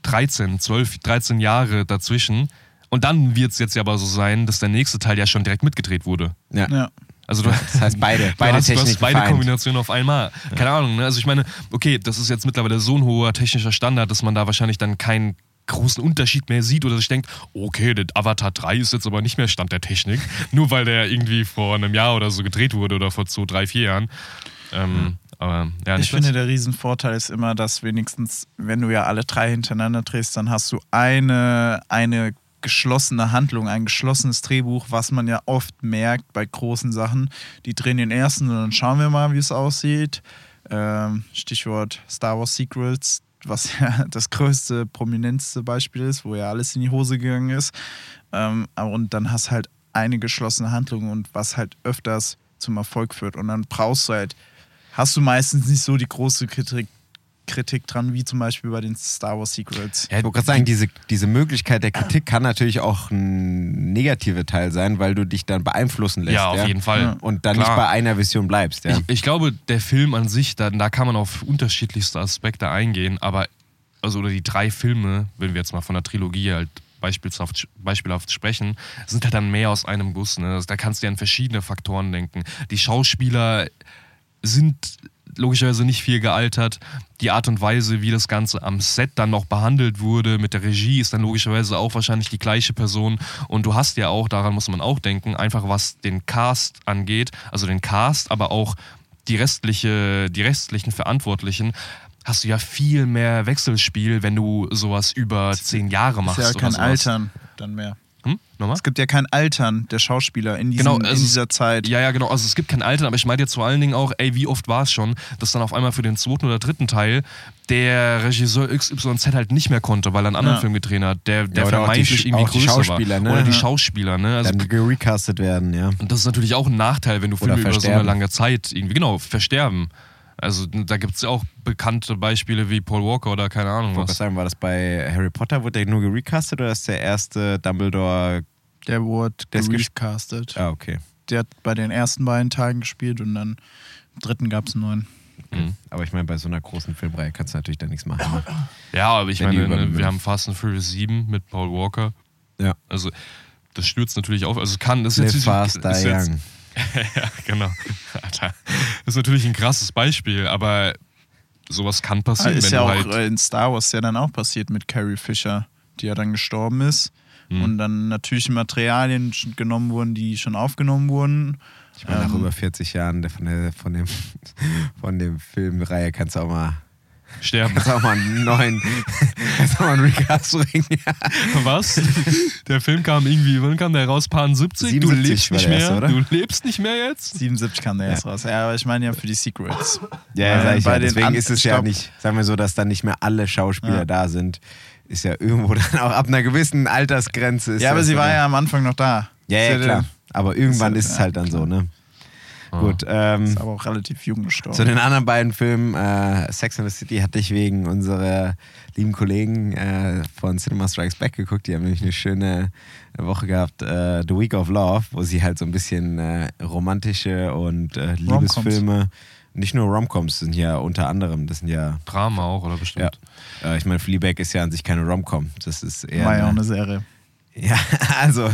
13, 12, 13 Jahre dazwischen und dann wird es jetzt ja aber so sein, dass der nächste Teil ja schon direkt mitgedreht wurde. Ja. Ja. Also du, Das heißt beide, du beide hast, du hast Techniken beide vereint. Kombinationen auf einmal. Keine Ahnung, ne? Also ich meine, okay, das ist jetzt mittlerweile so ein hoher technischer Standard, dass man da wahrscheinlich dann keinen großen Unterschied mehr sieht oder sich denkt, okay, der Avatar 3 ist jetzt aber nicht mehr Stand der Technik, nur weil der irgendwie vor einem Jahr oder so gedreht wurde oder vor zwei, drei, vier Jahren. Ähm, aber ja, Ich finde, der Riesenvorteil ist immer, dass wenigstens, wenn du ja alle drei hintereinander drehst, dann hast du eine, eine geschlossene Handlung, ein geschlossenes Drehbuch, was man ja oft merkt bei großen Sachen. Die drehen den ersten und dann schauen wir mal, wie es aussieht. Ähm, Stichwort Star Wars Sequels, was ja das größte, prominenteste Beispiel ist, wo ja alles in die Hose gegangen ist. Ähm, und dann hast halt eine geschlossene Handlung und was halt öfters zum Erfolg führt. Und dann brauchst du halt hast du meistens nicht so die große Kritik, Kritik dran, wie zum Beispiel bei den Star Wars Secrets. Ja, Ich wollte gerade sagen, diese, diese Möglichkeit der Kritik kann natürlich auch ein negativer Teil sein, weil du dich dann beeinflussen lässt. ja, auf jeden Fall. Ja. Und dann Klar. nicht bei einer Vision bleibst. Ja. Ich, ich glaube, der Film an sich, da, da kann man auf unterschiedlichste Aspekte eingehen, aber, also, oder die drei Filme, wenn wir jetzt mal von der Trilogie halt beispielhaft, beispielhaft sprechen, sind halt dann mehr aus einem Guss. Ne? Also, da kannst du ja an verschiedene Faktoren denken. Die Schauspieler sind logischerweise nicht viel gealtert. Die Art und Weise, wie das Ganze am Set dann noch behandelt wurde mit der Regie, ist dann logischerweise auch wahrscheinlich die gleiche Person. Und du hast ja auch, daran muss man auch denken, einfach was den Cast angeht, also den Cast, aber auch die, restliche, die restlichen Verantwortlichen, hast du ja viel mehr Wechselspiel, wenn du sowas über zehn Jahre machst. ist ja kein. Altern dann mehr. Hm? Nochmal? Es gibt ja kein Altern der Schauspieler in, diesem, Genau, in also es- dieser Zeit. Ja, ja, genau. Also es gibt kein Alter, aber ich meine jetzt vor allen Dingen auch, ey, wie oft war es schon, dass dann auf einmal für den zweiten oder dritten Teil der Regisseur XYZ halt nicht mehr konnte, weil er einen anderen Ja. Film gedreht hat, der, der die vermeintlich Sch- irgendwie auch die größer Schauspieler, war. ne? Oder die Ja. Schauspieler, ne? Also, Dann gerecastet werden, ja. und das ist natürlich auch ein Nachteil, wenn du Filme Oder über so eine lange Zeit irgendwie, genau, versterben. Also da gibt es ja auch bekannte Beispiele wie Paul Walker oder keine Ahnung Ich wollte was. sagen, war das bei Harry Potter, wurde der nur gerecastet oder ist der erste Dumbledore. Der wurde ist gerecastet. Ah, okay. Der hat bei den ersten beiden Teilen gespielt und dann im dritten gab es einen neuen. Mhm. Aber ich meine, bei so einer großen Filmreihe kannst du natürlich da nichts machen. Ne? Ja, aber ich Wenn meine, ne, wir haben Fast and Furious 7 mit Paul Walker. Ja. Also das stürzt natürlich auf. Also es kann, das ist Live jetzt, fast, die ist jetzt. ja, genau. Alter. Das ist natürlich ein krasses Beispiel, aber sowas kann passieren, ist wenn ja du auch halt. äh, in Star Wars ja dann auch passiert mit Carrie Fisher, die ja dann gestorben ist. Mhm. Und dann natürlich Materialien genommen wurden, die schon aufgenommen wurden. Ich meine, nach Ähm, über 40 Jahren von, der, von, dem, von dem Filmreihe kannst du auch mal, sterben. du auch mal einen neuen, du auch mal einen Recast bringen. Was? Der Film kam irgendwie, wann kam der raus? Paar 70? Du 77 lebst nicht mehr. erste, oder? Du lebst nicht mehr jetzt? 77 kam der erst raus. Ja, aber ich meine ja für die Secrets. Ja, ja, sag ich bei ja. Deswegen an- ist es ich ja nicht, sagen wir so, dass dann nicht mehr alle Schauspieler Ja. da sind. Ist ja irgendwo dann auch ab einer gewissen Altersgrenze. Ist Ja, aber sie war ja am Anfang noch da. Ja, ja, ja klar. Aber irgendwann ist ist ja- es halt dann klar. so, ne? Ah. Gut, ähm, Ist aber auch relativ jung gestorben. zu den anderen beiden Filmen, äh, Sex and the City hatte ich wegen unserer lieben Kollegen äh, von Cinema Strikes Back geguckt. Die haben nämlich eine schöne Woche gehabt, äh, The Week of Love, wo sie halt so ein bisschen äh, romantische und äh, Liebesfilme, nicht nur Romcoms sind ja unter anderem, das sind ja, Drama auch, oder ja bestimmt? äh, ich meine, Fleabag ist ja an sich keine Romcom, das ist eher... war ja auch eine- eine Serie. Ja, also,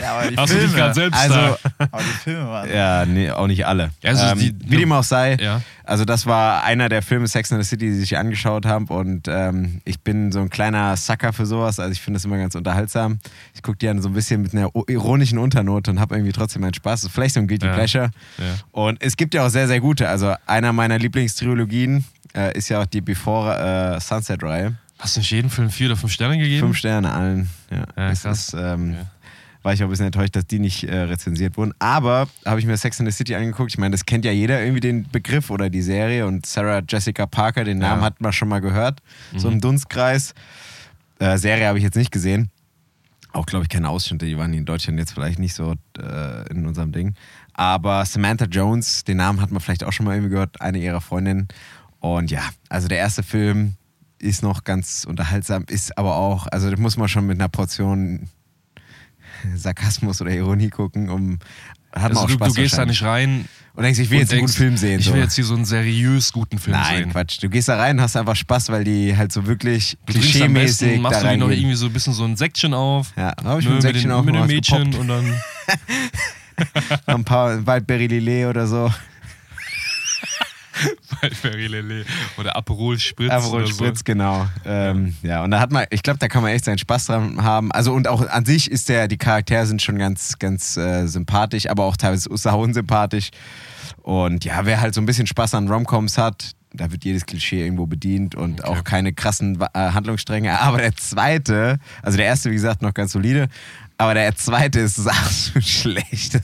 Ja, aber die Hast du dich gerade selbst also da? Aber die Filme waren. Ja, nee, auch nicht alle. Also ähm, die- wie dem auch sei, Ja. also das war einer der Filme Sex and the City, die ich angeschaut habe und ähm, ich bin so ein kleiner Sucker für sowas, also ich finde das immer ganz unterhaltsam. Ich gucke die dann so ein bisschen mit einer ironischen Unternote und habe irgendwie trotzdem meinen Spaß. Vielleicht so ein Guilty Ja. Pleasure. Ja. Und es gibt ja auch sehr, sehr gute. Also einer meiner Lieblingstrilogien äh, ist ja auch die Before äh, Sunset-Reihe. Hast du nicht jeden Film vier oder fünf Sterne gegeben? Fünf Sterne allen. Ja, Ja, krass. Ist, ähm, Ja. War ich auch ein bisschen enttäuscht, dass die nicht äh, rezensiert wurden. Aber habe ich mir Sex and the City angeguckt. Ich meine, das kennt ja jeder irgendwie den Begriff oder die Serie. Und Sarah Jessica Parker, den Namen Ja. hat man schon mal gehört. So Mhm. im Dunstkreis. Äh, Serie habe ich jetzt nicht gesehen. Auch, glaube ich, keine Ausschnitte. Die waren in Deutschland jetzt vielleicht nicht so äh, in unserem Ding. Aber Samantha Jones, den Namen hat man vielleicht auch schon mal irgendwie gehört. Eine ihrer Freundinnen. Und ja, also der erste Film ist noch ganz unterhaltsam, ist aber auch, also das muss man schon mit einer Portion Sarkasmus oder Ironie gucken, um hat man Also auch du, Spaß du gehst da nicht rein und denkst, ich will und jetzt einen guten Film sehen. Ich so. will jetzt hier so einen seriös guten Film Nein, sehen. Quatsch. Du gehst da rein, hast einfach Spaß, weil die halt so wirklich klischeemäßig da machst du dir noch irgendwie so ein bisschen so ein Säckchen auf. Ja, habe ich ne, mir ein Säckchen mit, den, mit mal dem Mädchen gepoppt. und dann ein paar Waldberry Lillet oder so. Waldberry oder Aperol Spritz. Aperol Spritz, genau. Ähm, ja, und da hat man, ich glaube, da kann man echt seinen Spaß dran haben. Also und auch an sich ist der, die Charaktere sind schon ganz, ganz äh, sympathisch, aber auch teilweise sau unsympathisch. Und ja, wer halt so ein bisschen Spaß an Romcoms hat, da wird jedes Klischee irgendwo bedient und Okay. auch keine krassen äh, Handlungsstränge. Aber der zweite, also der erste, wie gesagt, noch ganz solide. Aber der zweite ist absolut schlecht.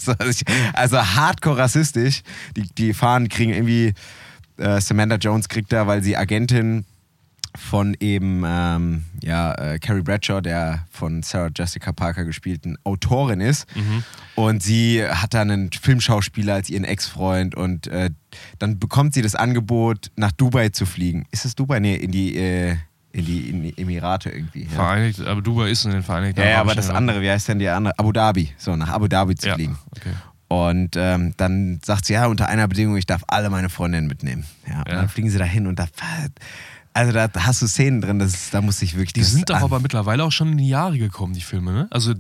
Also hardcore rassistisch. Die, die Fahnen kriegen irgendwie, äh, Samantha Jones kriegt da, weil sie Agentin von eben ähm, ja, äh, Carrie Bradshaw, der von Sarah Jessica Parker gespielten Autorin ist. Und sie hat dann einen Filmschauspieler als ihren Ex-Freund und äh, dann bekommt sie das Angebot, nach Dubai zu fliegen. Ist es Dubai? Nee, in die, äh, in die, in die Emirate irgendwie. Ja. Vereinigt, aber Dubai ist in den Vereinigten Ja, ja, aber das Emiraten. andere, wie heißt denn die andere? Abu Dhabi. So, nach Abu Dhabi zu Ja, fliegen. okay. Und ähm, dann sagt sie, ja, unter einer Bedingung, ich darf alle meine Freundinnen mitnehmen. Ja, und Ja. dann fliegen sie dahin und da Also da hast du Szenen drin, das da muss ich wirklich. Die sind doch aber mittlerweile auch schon in die Jahre gekommen, die Filme, ne? Also,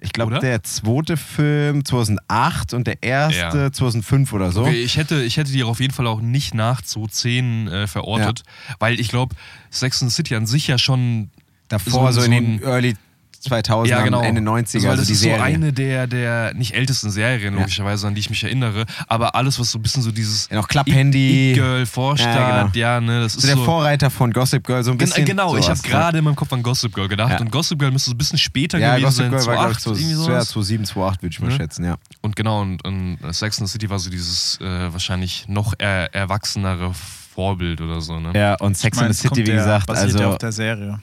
Ich glaube, der zweite Film 2008 und der erste Ja. 2005 oder so. Okay, ich hätte, ich hätte die auf jeden Fall auch nicht nach 2010 äh, verortet, weil ich glaube, Sex and City an sich ja schon Davor so- so, in den Early 2000ern, ja, genau. Ende 90er, also, weil also das die ist Serie. so eine der, der nicht ältesten Serien, Ja. logischerweise, an die ich mich erinnere. Aber alles, was so ein bisschen so dieses Ja, noch Club-Handy. Girl vorstellt, Ja, genau. ja, ne, das so ist der so. Vorreiter von Gossip Girl, so ein Gen- bisschen. genau, ich habe sowas, ne? gerade in meinem Kopf an Gossip Girl gedacht Ja. und Gossip Girl müsste so ein bisschen später Ja, gewesen Gossip sein, Girl war, glaube ich, 2008, irgendwie so, sowas. ja, 2007, 2008, würde ich mal Ne? schätzen, ja. Und genau, und, und Sex and the City war so dieses äh, wahrscheinlich noch er, erwachsenere Vorbild oder so, ne? Ja, und Sex Ich meine, and the City, wie ja- gesagt, basiert ja also. auf der Serie.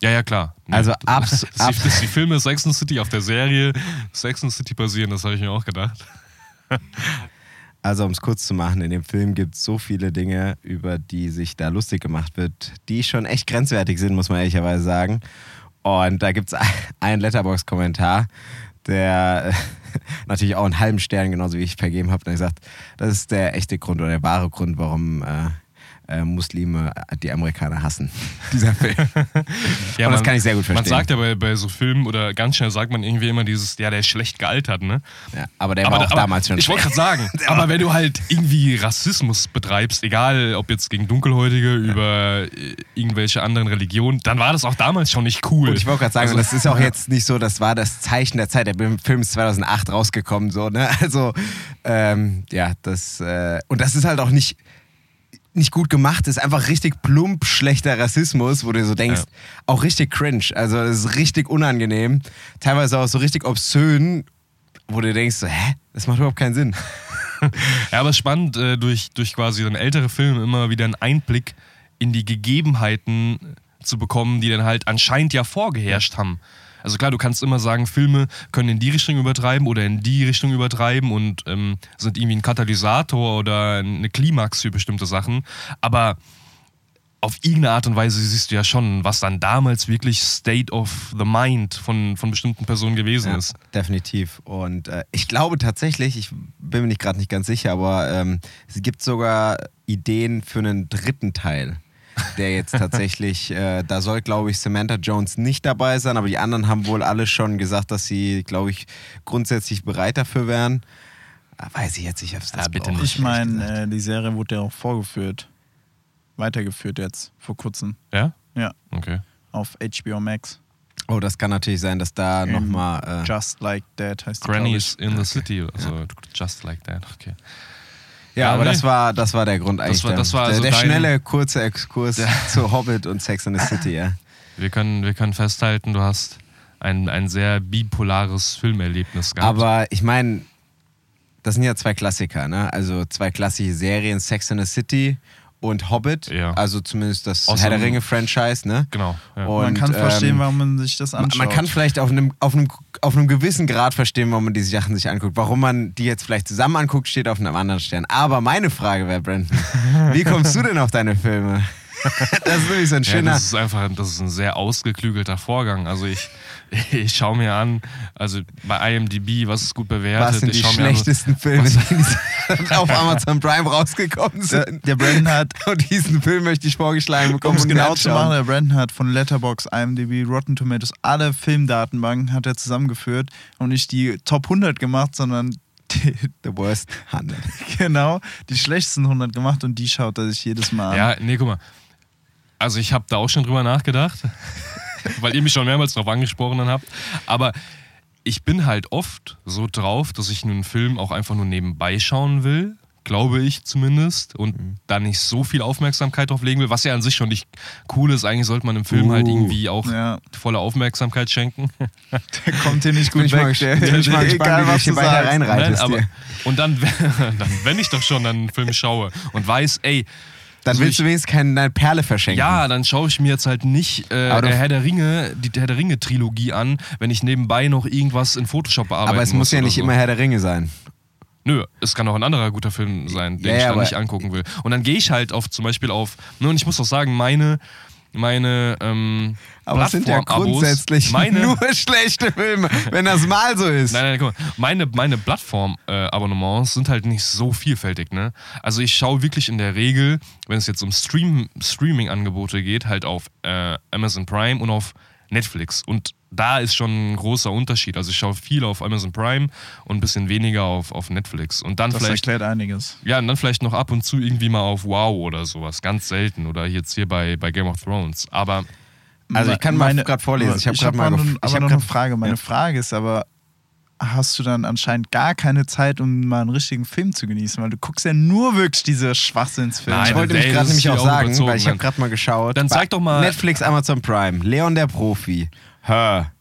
Ja, ja, klar. Nee, Also das- abs- dass, ab- die, dass die Filme Sex and City auf der Serie Sex and City basieren, das habe ich mir auch gedacht. Also, um es kurz zu machen, in dem Film gibt es so viele Dinge, über die sich da lustig gemacht wird, die schon echt grenzwertig sind, muss man ehrlicherweise sagen. Und da gibt es einen Letterbox-Kommentar, der natürlich auch einen halben Stern, genauso wie ich vergeben habe, und er gesagt, das ist der echte Grund oder der wahre Grund, warum äh, äh, Muslime die Amerikaner hassen. Dieser Film. Ja, Und das kann ich sehr gut Man verstehen. sagt ja bei, bei so Filmen oder ganz schnell sagt man irgendwie immer dieses, ja, der ist schlecht gealtert, ne? Ja, aber der war auch damals schon Ich wollte gerade sagen, aber wenn du halt irgendwie Rassismus betreibst, egal ob jetzt gegen Dunkelhäutige, über äh, irgendwelche anderen Religionen, dann war das auch damals schon nicht cool. Und ich wollte gerade sagen, Also- das ist auch jetzt nicht so, das war das Zeichen der Zeit. Der Film ist 2008 rausgekommen, so, ne? Also, ähm, ja, das, äh, und das ist halt auch nicht, nicht gut gemacht, ist einfach richtig plump schlechter Rassismus, wo du so denkst, Ja. auch richtig cringe. Also, das ist richtig unangenehm. Teilweise auch so richtig obszön, wo du denkst, so, hä? Das macht überhaupt keinen Sinn. Ja, aber spannend, äh, durch, durch quasi dann ältere Filme immer wieder einen Einblick in die Gegebenheiten zu bekommen, die dann halt anscheinend ja vorgeherrscht haben. Also klar, du kannst immer sagen, Filme können in die Richtung übertreiben oder in die Richtung übertreiben und ähm, sind irgendwie ein Katalysator oder eine Klimax für bestimmte Sachen. Aber auf irgendeine Art und Weise siehst du ja schon, was dann damals wirklich State of the Mind von, von bestimmten Personen gewesen ist. definitiv. Und äh, ich glaube tatsächlich, ich bin mir nicht gerade nicht ganz sicher, aber ähm, es gibt sogar Ideen für einen dritten Teil. Der jetzt tatsächlich, äh, da soll, glaube ich, Samantha Jones nicht dabei sein, aber die anderen haben wohl alle schon gesagt, dass sie, glaube ich, grundsätzlich bereit dafür wären. Ah, Weiß ich jetzt nicht, ob es das Ah, bitte nicht. Ich meine, äh, die Serie wurde ja auch vorgeführt. Weitergeführt jetzt, vor kurzem. Ja? Ja, Okay. auf HBO Max. Oh, das kann natürlich sein, dass da nochmal. Äh, Just Like That heißt die, Granny's in the City, also just like that. Okay. Ja, aber nee. das, war, das war der Grund eigentlich. war- das war der, also der schnelle, kurze Exkurs zu Hobbit und Sex in the City, ja. Wir können, wir können festhalten, du hast ein, ein sehr bipolares Filmerlebnis gehabt. Aber ich meine, das sind ja zwei Klassiker, ne? Also zwei klassische Serien, Sex in the City und Hobbit. Ja. Also zumindest das Außer- Herr der Ringe-Franchise, ne? genau. Ja. Und, Man kann verstehen, ähm, warum man sich das Man, anschaut. man kann vielleicht auf einem, auf, einem, auf einem gewissen Grad verstehen, warum man diese Sachen sich anguckt. Warum man die jetzt vielleicht zusammen anguckt, steht auf einem anderen Stern. Aber meine Frage wäre, Brandon, wie kommst du denn auf deine Filme? das ist nämlich so ein Ja, schöner... das ist einfach, das ist ein sehr ausgeklügelter Vorgang. Also ich, ich schaue mir an, also bei IMDb, was ist gut bewertet. was sind die mir an, schlechtesten Filme, die auf Amazon Prime rausgekommen der, sind? der Brandon hat, Und diesen Film möchte ich vorgeschlagen um bekommen. es und genau zu machen, der Brandon hat von Letterbox, IMDb, Rotten Tomatoes, alle Filmdatenbanken hat er zusammengeführt und nicht die Top 100 gemacht, sondern die, The Worst 100. genau die schlechtesten 100 gemacht und die schaut er sich jedes Mal an. Ja, nee, guck mal. Also ich habe da auch schon drüber nachgedacht, weil ihr mich schon mehrmals drauf angesprochen habt. Aber ich bin halt oft so drauf, dass ich einen Film auch einfach nur nebenbei schauen will, glaube ich zumindest, und Mhm. da nicht so viel Aufmerksamkeit drauf legen will, was ja an sich schon nicht cool ist. Eigentlich sollte man einem Film halt Uh. irgendwie auch Ja. volle Aufmerksamkeit schenken. Der kommt hier nicht gut ich weg. ich mal gespannt, wie du hier weiter Nein, reinreitest. aber, und dann, dann, wenn ich doch schon einen Film schaue und weiß, ey, Dann also willst du ich- wenigstens keine Perle verschenken. Ja, dann schaue ich mir jetzt halt nicht äh, Aber du- der Herr der Ringe, die Herr der Ringe Trilogie an, wenn ich nebenbei noch irgendwas in Photoshop bearbeiten aber es muss ja nicht so. immer Herr der Ringe sein. Nö, es kann auch ein anderer guter Film sein, den Ja, ich dann nicht angucken will. Und dann gehe ich halt auf zum Beispiel auf, ne, und ich muss auch sagen, meine meine ähm, Aber es sind ja grundsätzlich meine, nur schlechte Filme, wenn das mal so ist. Nein, nein, guck mal. Meine, meine Plattform-Abonnements sind halt nicht so vielfältig, ne? Also ich schaue wirklich in der Regel, wenn es jetzt um Stream, Streaming-Angebote geht, halt auf äh, Amazon Prime und auf Netflix. Und da ist schon ein großer Unterschied. Also ich schaue viel auf Amazon Prime und ein bisschen weniger auf, auf Netflix. Und dann Das vielleicht. erklärt einiges. Ja, und dann vielleicht noch ab und zu irgendwie mal auf Wow oder sowas. Ganz selten. Oder jetzt hier bei, bei Game of Thrones. Aber Also ich kann mal grad vorlesen. Ich hab grad mal noch, gef- ich aber hab noch grad- eine Frage. Meine ja. Frage ist aber, hast du dann anscheinend gar keine Zeit, um mal einen richtigen Film zu genießen? Weil du guckst ja nur wirklich diese Schwachsinnsfilme. Nein, Ich wollte mich das gerade nämlich auch sagen, überzogen, weil ich habe gerade mal geschaut. Dann zeig doch mal- Netflix, Amazon Prime, Leon der Profi, Her.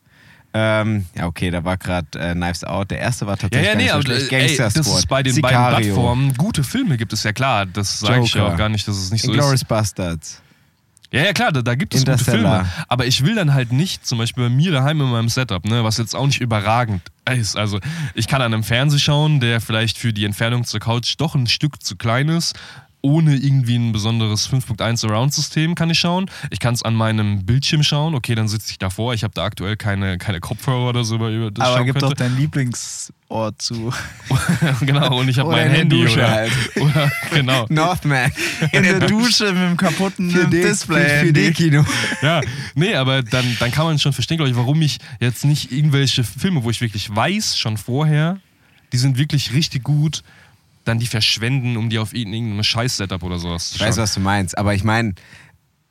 Ähm, ja, okay, da war gerade äh, Knives Out. Der erste war Ja, tatsächlich ja, nee, gar aber so äh, ey, Gangster das ist bei den Sicario, beiden Plattformen gute Filme gibt es ja klar. Das sage ich ja auch gar nicht, dass es nicht so Inglourious ist. Bastards. Ja, ja, klar, da, da gibt es gute. Filme. Aber ich will dann halt nicht, zum Beispiel bei mir daheim in meinem Setup, ne, was jetzt auch nicht überragend ist. Also, ich kann an einem Fernseher schauen, der vielleicht für die Entfernung zur Couch doch ein Stück zu klein ist. Ohne irgendwie ein besonderes 5.1 Surround-System kann ich schauen. Ich kann es an meinem Bildschirm schauen. Okay, dann sitze ich davor. Ich habe da aktuell keine, keine Kopfhörer oder so, über das aber gib doch deinen Lieblingsort zu. genau, und ich habe mein Handy. Dusche oder, halt. oder, genau. Northman. In der Dusche mit dem kaputten 4D, Display. 4D-Kino. Ja, nee, aber dann, dann kann man schon verstehen, glaube ich, warum ich jetzt nicht irgendwelche Filme, wo ich wirklich weiß, schon vorher, die sind wirklich richtig gut, dann die verschwenden, um die auf irgendeinem Scheiß-Setup oder sowas zu Ich weiß, was du meinst, aber ich meine,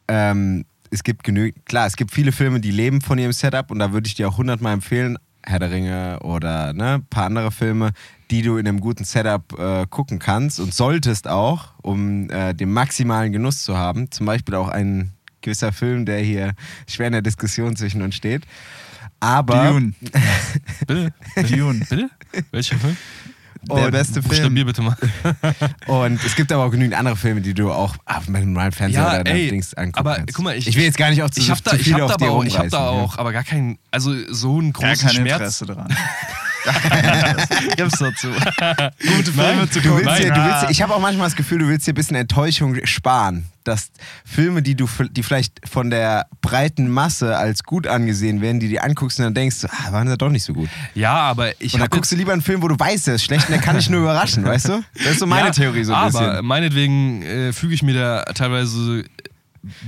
ähm, es gibt genügend, klar, es gibt viele Filme, die leben von ihrem Setup und da würde ich dir auch hundertmal empfehlen, Herr der Ringe oder ne, ein paar andere Filme, die du in einem guten Setup äh, gucken kannst und solltest auch, um äh, den maximalen Genuss zu haben. Zum Beispiel auch ein gewisser Film, der hier schwer in der Diskussion zwischen uns steht. Aber Dune. Bitte? Dune. Bitte? Welcher Film? Der beste Film. Buchstabier bitte mal. Und es gibt aber auch genügend andere Filme, die du auch auf meinem normalen Fernseher Ja, oder ey, Dings angucken aber kannst. guck mal, ich- will jetzt gar nicht auch zu, Ich habe da, zu ich viel hab auf da dir aber auch, ich hab da auch, aber gar keinen, also so einen Gar großen kein Schmerz. Interesse dran. Gib's dazu. Gute Filme Nein, zu Du gucken. willst dir, du willst, ich habe auch manchmal das Gefühl, du willst dir ein bisschen Enttäuschung sparen. Dass Filme, die du die vielleicht von der breiten Masse als gut angesehen werden, die dir anguckst und dann denkst, ah, waren sie doch nicht so gut. Ja, aber ich Und dann guckst du lieber einen Film, wo du weißt, der ist schlecht und der kann dich nur überraschen, weißt du? Das ist so meine ja, Theorie so ein aber bisschen. meinetwegen äh, füge ich mir da teilweise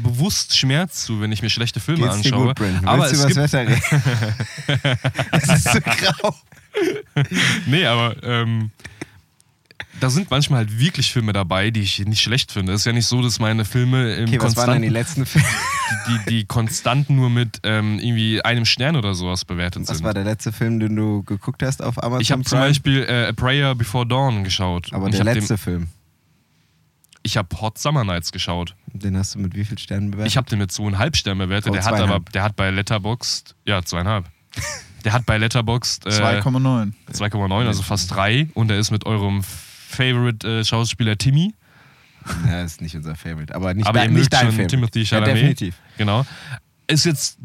bewusst Schmerz zu, wenn ich mir schlechte Filme Geht's dir anschaue. gut, aber es du über gibt, das Wetter reden? Es ist so grau. nee, aber ähm, da sind manchmal halt wirklich Filme dabei, die ich nicht schlecht finde. Es ist ja nicht so, dass meine Filme im Okay, was waren denn die letzten Filme? die, die konstant nur mit ähm, irgendwie einem Stern oder sowas bewertet Was sind. war der letzte Film, den du geguckt hast auf Amazon ich habe zum? Beispiel äh, A Prayer Before Dawn geschaut. Aber der letzte Dem, Film, ich habe Hot Summer Nights geschaut. den hast du mit wie viel Sternen bewertet? Ich habe den mit zweieinhalb Sternen bewertet. Oh, der hat aber, der hat bei Letterboxd, ja, zweieinhalb. Der hat bei Letterboxd äh, 2,9. 2,9, also fast 3. Und er ist mit eurem Favorite-Schauspieler Timmy. Ja, ist nicht unser Favorite, aber nicht, Aber dein, ihr nicht mögt dein schon Favorite. Timothy Ja, Chalamet. definitiv. Genau. Ist jetzt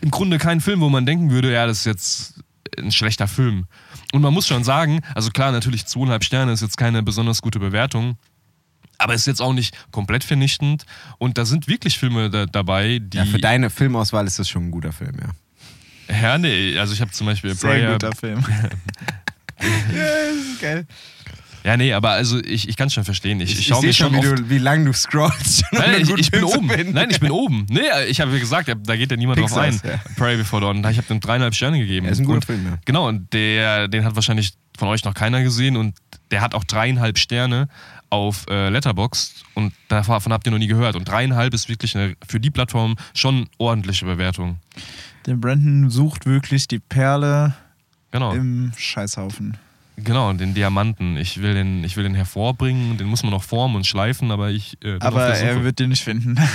im Grunde kein Film, wo man denken würde, ja, das ist jetzt ein schlechter Film. Und man muss schon sagen, also klar, natürlich zweieinhalb Sterne ist jetzt keine besonders gute Bewertung. Aber ist jetzt auch nicht komplett vernichtend. Und da sind wirklich Filme da, dabei, die. Ja, für deine Filmauswahl ist das schon ein guter Film, ja. Ja, nee, also ich habe zum Beispiel Sehr Prayer, guter Film. Geil. Ja, nee, aber also ich, ich kann es schon verstehen. Ich, ich, Ich, schaue sehe mir schon, wie, du, wie lang du scrollst. um Nein, ich, ich bin oben. Nein, ich bin oben. Nee, ich habe ja gesagt, da geht ja niemand drauf ein. Pixars, ja. Pray Before Dawn. Ich habe dem dreieinhalb Sterne gegeben. Ja, ist ein guter Film, ja. Genau, und der, den hat wahrscheinlich von euch noch keiner gesehen und der hat auch dreieinhalb Sterne auf äh, Letterboxd und davon habt ihr noch nie gehört. Und dreieinhalb ist wirklich eine, für die Plattform schon ordentliche Bewertung. Der Brandon sucht wirklich die Perle Genau. im Scheißhaufen. Genau, den Diamanten. Ich will den, ich will den hervorbringen, den muss man noch formen und schleifen, aber ich. Äh, Aber er wird den nicht finden.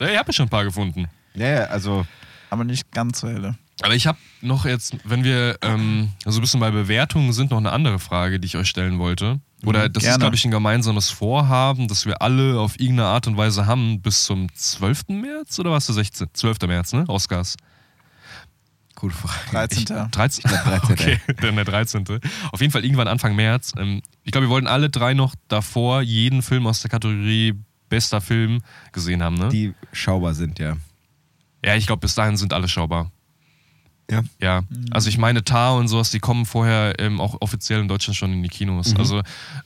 Ja, ich habe schon ein paar gefunden. Ja, ja, also Aber nicht ganz so helle. Aber ich habe noch jetzt, wenn wir ähm, so ein bisschen bei Bewertungen sind, noch eine andere Frage, die ich euch stellen wollte. Oder das ist, gerne. glaube ich, ein gemeinsames Vorhaben, das wir alle auf irgendeine Art und Weise haben bis zum 12. März oder was der 16. 12. März, ne? Oscars. Gute Frage. 13. Ich, 13. glaub, 13.. Okay, dann der 13. Auf jeden Fall irgendwann Anfang März. Ähm, ich glaube, wir wollten alle drei noch davor jeden Film aus der Kategorie bester Film gesehen haben, ne? Die schaubar sind, ja. ja, ich glaube, bis dahin sind alle schaubar. Ja. Ja, also ich meine, Tar und sowas, die kommen vorher ähm, auch offiziell in Deutschland schon in die Kinos. Mhm. Also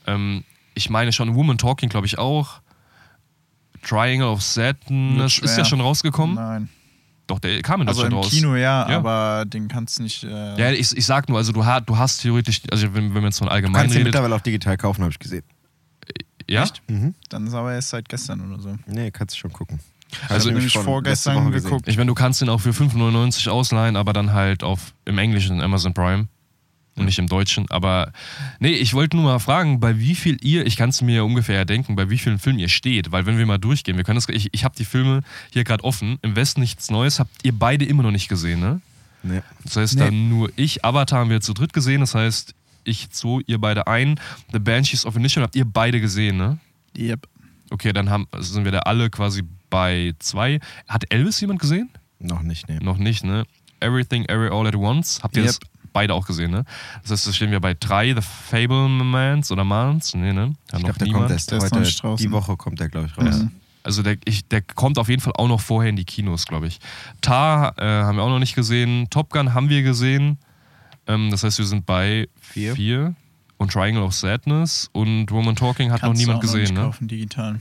ähm, ich meine schon, Woman Talking, glaube ich, auch. Triangle of Sadness ist ja schon rausgekommen. Nein. Doch, der kam in Also Deutschland im raus. Kino ja, Ja. aber den kannst du nicht. Äh, Ja, ich, ich sag nur, also du, ha- du hast theoretisch, also wenn, wenn man jetzt von allgemein Kannst du redet. mittlerweile auch digital kaufen, habe ich gesehen. Ja? Dann ist aber erst seit gestern oder so. Nee, kannst du schon gucken. Also Hab nämlich schon vorgestern geguckt. Ich meine, du kannst ihn auch für 5,99 ausleihen, aber dann halt auf im Englischen Amazon Prime und nicht im Deutschen. Aber nee, ich wollte nur mal fragen, bei wie viel ihr, ich kann es mir ungefähr denken, bei wie vielen Filmen ihr steht, weil wenn wir mal durchgehen, wir können das, ich, ich habe die Filme hier gerade offen. Im Westen nichts Neues, habt ihr beide immer noch nicht gesehen, ne? Nee. Das heißt, Nee. dann nur ich, Avatar haben wir zu dritt gesehen, das heißt, ich, zwei, ihr beide ein. The Banshees of Initial habt ihr beide gesehen, ne? Yep. Okay, dann haben, also sind wir da alle quasi bei zwei. Hat Elvis jemand gesehen? Noch nicht, nee. Noch nicht, ne? Everything, Every All at Once. Habt ihr Yep. das beide auch gesehen, ne? Das heißt, da stehen wir bei drei, The Fablemans oder Mans. Nee, ne? Ja, Ich noch glaube, der niemand. kommt erst Der noch heute. Die Woche kommt der, glaube ich, raus. Mhm. Also der, ich, der kommt auf jeden Fall auch noch vorher in die Kinos, glaube ich. Tar äh, haben wir auch noch nicht gesehen. Top Gun haben wir gesehen. Ähm, das heißt, wir sind bei Vier. vier. Und Triangle of Sadness und Woman Talking hat noch Kannst du niemand auch noch gesehen, nicht ne? Kaufen, digital.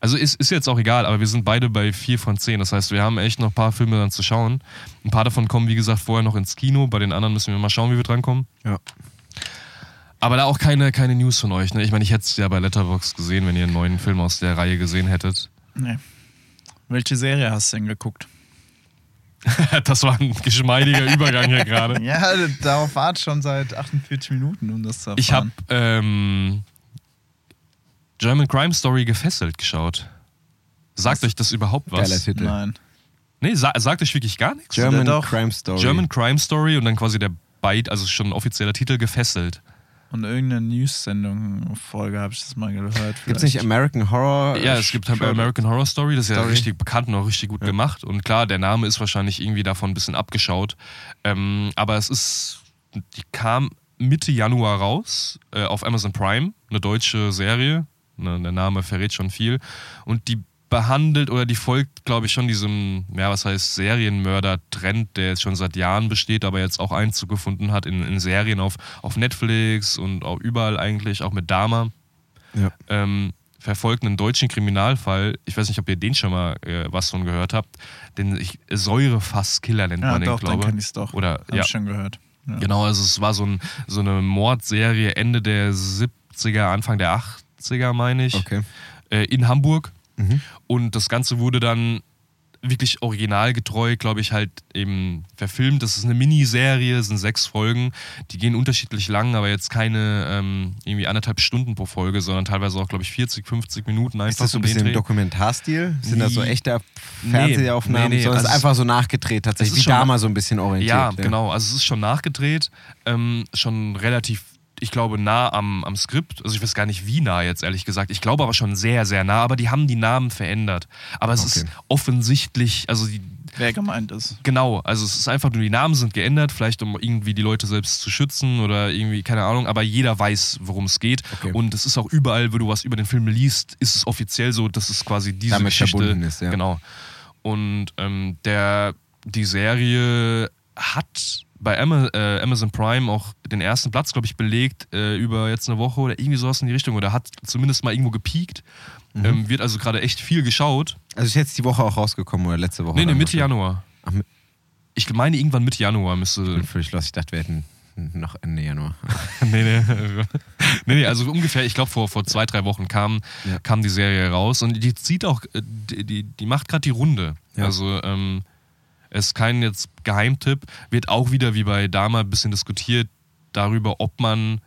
Also ist, ist jetzt auch egal, aber wir sind beide bei vier von zehn. Das heißt, wir haben echt noch ein paar Filme dann zu schauen. Ein paar davon kommen, wie gesagt, vorher noch ins Kino. Bei den anderen müssen wir mal schauen, wie wir drankommen. Ja. Aber da auch keine, keine News von euch. Ne? Ich meine, ich hätte es ja bei Letterboxd gesehen, wenn ihr einen neuen Film aus der Reihe gesehen hättet. Nee. Welche Serie hast du denn geguckt? das war ein geschmeidiger Übergang hier gerade. Ja, darauf wart schon seit 48 Minuten, um das zu erfahren. Ich habe ähm, German Crime Story gefesselt geschaut. Sagt euch das überhaupt was? Geiler Titel. Nein. Nee, sa sagt euch wirklich gar nichts. German Doch. Crime Story. German Crime Story und dann quasi der Byte, also schon ein offizieller Titel, gefesselt. Und irgendeine News-Sendung, Folge habe ich das mal gehört. Gibt es nicht American Horror? Ja, es gibt halt? American Horror Story, das ist ja Story. richtig bekannt und auch richtig gut gemacht. Und klar, der Name ist wahrscheinlich irgendwie davon ein bisschen abgeschaut. Ähm, aber es ist, die kam Mitte Januar raus äh, auf Amazon Prime, eine deutsche Serie. Ne, der Name verrät schon viel. Und die behandelt oder die folgt, glaube ich, schon diesem, ja, was heißt Serienmörder-Trend, der jetzt schon seit Jahren besteht, aber jetzt auch Einzug gefunden hat in, in Serien auf, auf Netflix und auch überall eigentlich, auch mit Dama Ja. ähm, verfolgt einen deutschen Kriminalfall. Ich weiß nicht, ob ihr den schon mal äh, was von gehört habt. Den ich, Säurefasskiller nennt Ja, man den, doch, dann glaube kenn ich's doch. Oder Hab ja, ich schon gehört. Ja. genau. Also es war so, ein, so eine Mordserie Ende der 70er, Anfang der 80er, meine ich, Okay. äh, in Hamburg. Mhm. Und das Ganze wurde dann wirklich originalgetreu, glaube ich, halt eben verfilmt. Das ist eine Miniserie, es sind sechs Folgen. Die gehen unterschiedlich lang, aber jetzt keine ähm, irgendwie anderthalb Stunden pro Folge, sondern teilweise auch, glaube ich, 40, 50 Minuten einfach Ist das so ein bisschen im. Dokumentarstil? Sind das so Nee. echte Nee, Fernsehaufnahmen? nee, nee, Sondern es also ist einfach so nachgedreht, tatsächlich. Wie damals so ein bisschen orientiert. Ja, genau. Also es ist schon nachgedreht, ähm, schon relativ, ich glaube, nah am, am Skript. Also ich weiß gar nicht, wie nah jetzt, ehrlich gesagt. Ich glaube aber schon sehr, sehr nah. Aber die haben die Namen verändert. Aber es ist Okay. offensichtlich, also die, Wer gemeint ist. Genau, also es ist einfach nur, die Namen sind geändert, vielleicht um irgendwie die Leute selbst zu schützen oder irgendwie, keine Ahnung, aber jeder weiß, worum es geht. Okay. Und es ist auch überall, wo du was über den Film liest, ist es offiziell so, dass es quasi diese Damit Geschichte verbunden ist, ja. Genau. Und ähm, der, die Serie hat bei äh, Amazon Prime auch den ersten Platz, glaube ich, belegt äh, über jetzt eine Woche oder irgendwie sowas in die Richtung oder hat zumindest mal irgendwo gepiekt. Mhm. Ähm, wird also gerade echt viel geschaut. Also ist jetzt die Woche auch rausgekommen oder letzte Woche? Nee, nee, Mitte? Januar. Ach, Ich meine, irgendwann Mitte Januar Ich müsste. bin völlig los. Ich dachte, wir hätten noch Ende Januar. nee, nee. nee, nee, also ungefähr, ich glaube, vor, vor zwei, drei Wochen kam, Ja. kam die Serie raus und die zieht auch, äh, die, die, die macht gerade die Runde. Ja. Also, ähm, ist kein jetzt Geheimtipp, wird auch wieder wie bei Dama ein bisschen diskutiert darüber, ob man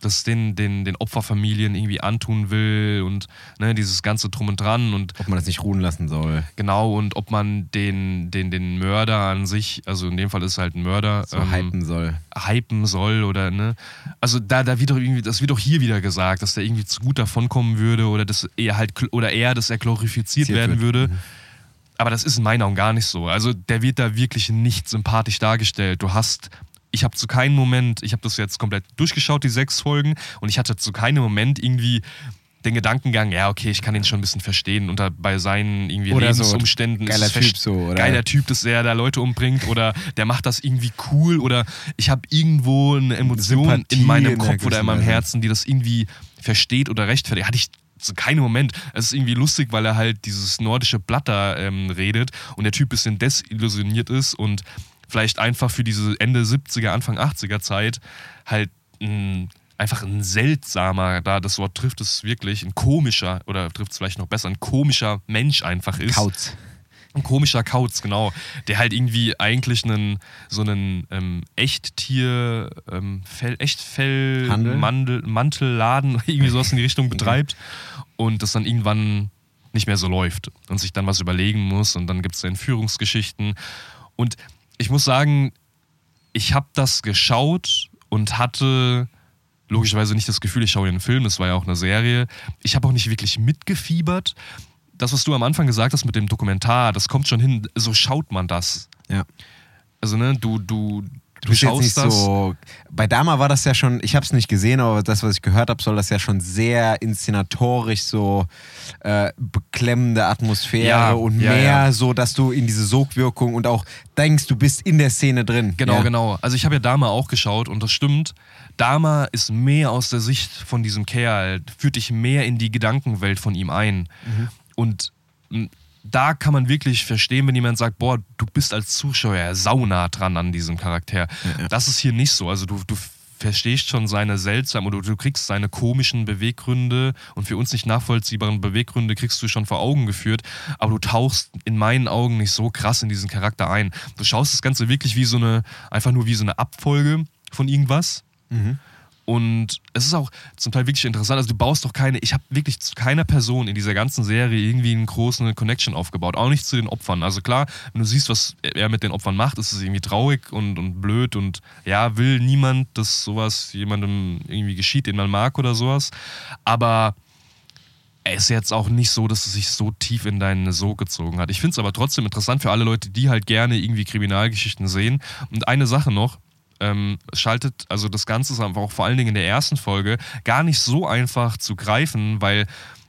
das den, den, den Opferfamilien irgendwie antun will und ne, dieses ganze Drum und Dran und Ob man das nicht ruhen lassen soll. genau und ob man den, den, den Mörder an sich, also in dem Fall ist es halt ein Mörder, So ähm, hypen soll. hypen soll oder ne. Also da, da wird doch irgendwie, das wird doch hier wieder gesagt, dass der irgendwie zu gut davonkommen würde oder dass er halt oder er, dass er glorifiziert Ziert werden wird. würde. Aber das ist in meinen Augen gar nicht so. Also der wird da wirklich nicht sympathisch dargestellt. Du hast, ich habe zu keinem Moment, ich habe das jetzt komplett durchgeschaut, die sechs Folgen, und ich hatte zu keinem Moment irgendwie den Gedankengang, ja, okay, ich kann ihn schon ein bisschen verstehen unter bei seinen irgendwie Oder so, Lebensumständen. geiler ist es Typ so, oder? Geiler Typ, dass er da Leute umbringt oder der macht das irgendwie cool oder ich habe irgendwo eine Emotion Sympathie in meinem Kopf oder in meinem. Herzen, die das irgendwie versteht oder rechtfertigt. Hatte ich so keinen Moment. Es ist irgendwie lustig, weil er halt dieses nordische Blatt da ähm, redet und der Typ ein bisschen desillusioniert ist und vielleicht einfach für diese Ende 70er, Anfang 80er Zeit halt ein, einfach ein seltsamer, da das Wort trifft es wirklich, ein komischer oder trifft es vielleicht noch besser, ein komischer Mensch einfach ist. Kauz. Ein komischer Kauz, genau. Der halt irgendwie eigentlich einen, so einen ähm, Echttier, ähm, Fell, Echtfell? Mandel, Mantelladen, irgendwie sowas in die Richtung betreibt und das dann irgendwann nicht mehr so läuft und sich dann was überlegen muss und dann gibt es Entführungsgeschichten. Und ich muss sagen, ich habe das geschaut und hatte logischerweise nicht das Gefühl, ich schaue einen Film, es war ja auch eine Serie. Ich habe auch nicht wirklich mitgefiebert. Das, was du am Anfang gesagt hast mit dem Dokumentar, das kommt schon hin, so schaut man das. Ja. Also, ne, du, du, du, bist jetzt schaust nicht das. so. Bei Dama war das ja schon, ich habe es nicht gesehen, aber das, was ich gehört habe, soll das ja schon sehr inszenatorisch so äh, beklemmende Atmosphäre Ja, und ja, mehr ja. so, dass du in diese Sogwirkung und auch denkst, du bist in der Szene drin. Genau, genau. Also ich habe ja Dama auch geschaut und das stimmt. Dama ist mehr aus der Sicht von diesem Kerl, führt dich mehr in die Gedankenwelt von ihm ein. Und m, da kann man wirklich verstehen, wenn jemand sagt, boah, du bist als Zuschauer saunah dran an diesem Charakter. Das ist hier nicht so. Also du, du verstehst schon seine seltsamen oder du kriegst seine komischen Beweggründe und für uns nicht nachvollziehbaren Beweggründe kriegst du schon vor Augen geführt, aber du tauchst in meinen Augen nicht so krass in diesen Charakter ein. Du schaust das Ganze wirklich wie so eine, einfach nur wie so eine Abfolge von irgendwas. Und es ist auch zum Teil wirklich interessant. Also du baust doch keine, ich habe wirklich zu keiner Person in dieser ganzen Serie irgendwie einen großen Connection aufgebaut. Auch nicht zu den Opfern. Also klar, wenn du siehst, was er mit den Opfern macht, ist es irgendwie traurig und, und blöd und ja, will niemand, dass sowas jemandem irgendwie geschieht, den man mag oder sowas. Aber er ist jetzt auch nicht so, dass es sich so tief in deinen Sog gezogen hat. Ich finde es aber trotzdem interessant für alle Leute, die halt gerne irgendwie Kriminalgeschichten sehen. Und eine Sache noch, ähm, schaltet, also das Ganze ist einfach auch vor allen Dingen in der ersten Folge gar nicht so einfach zu greifen, weil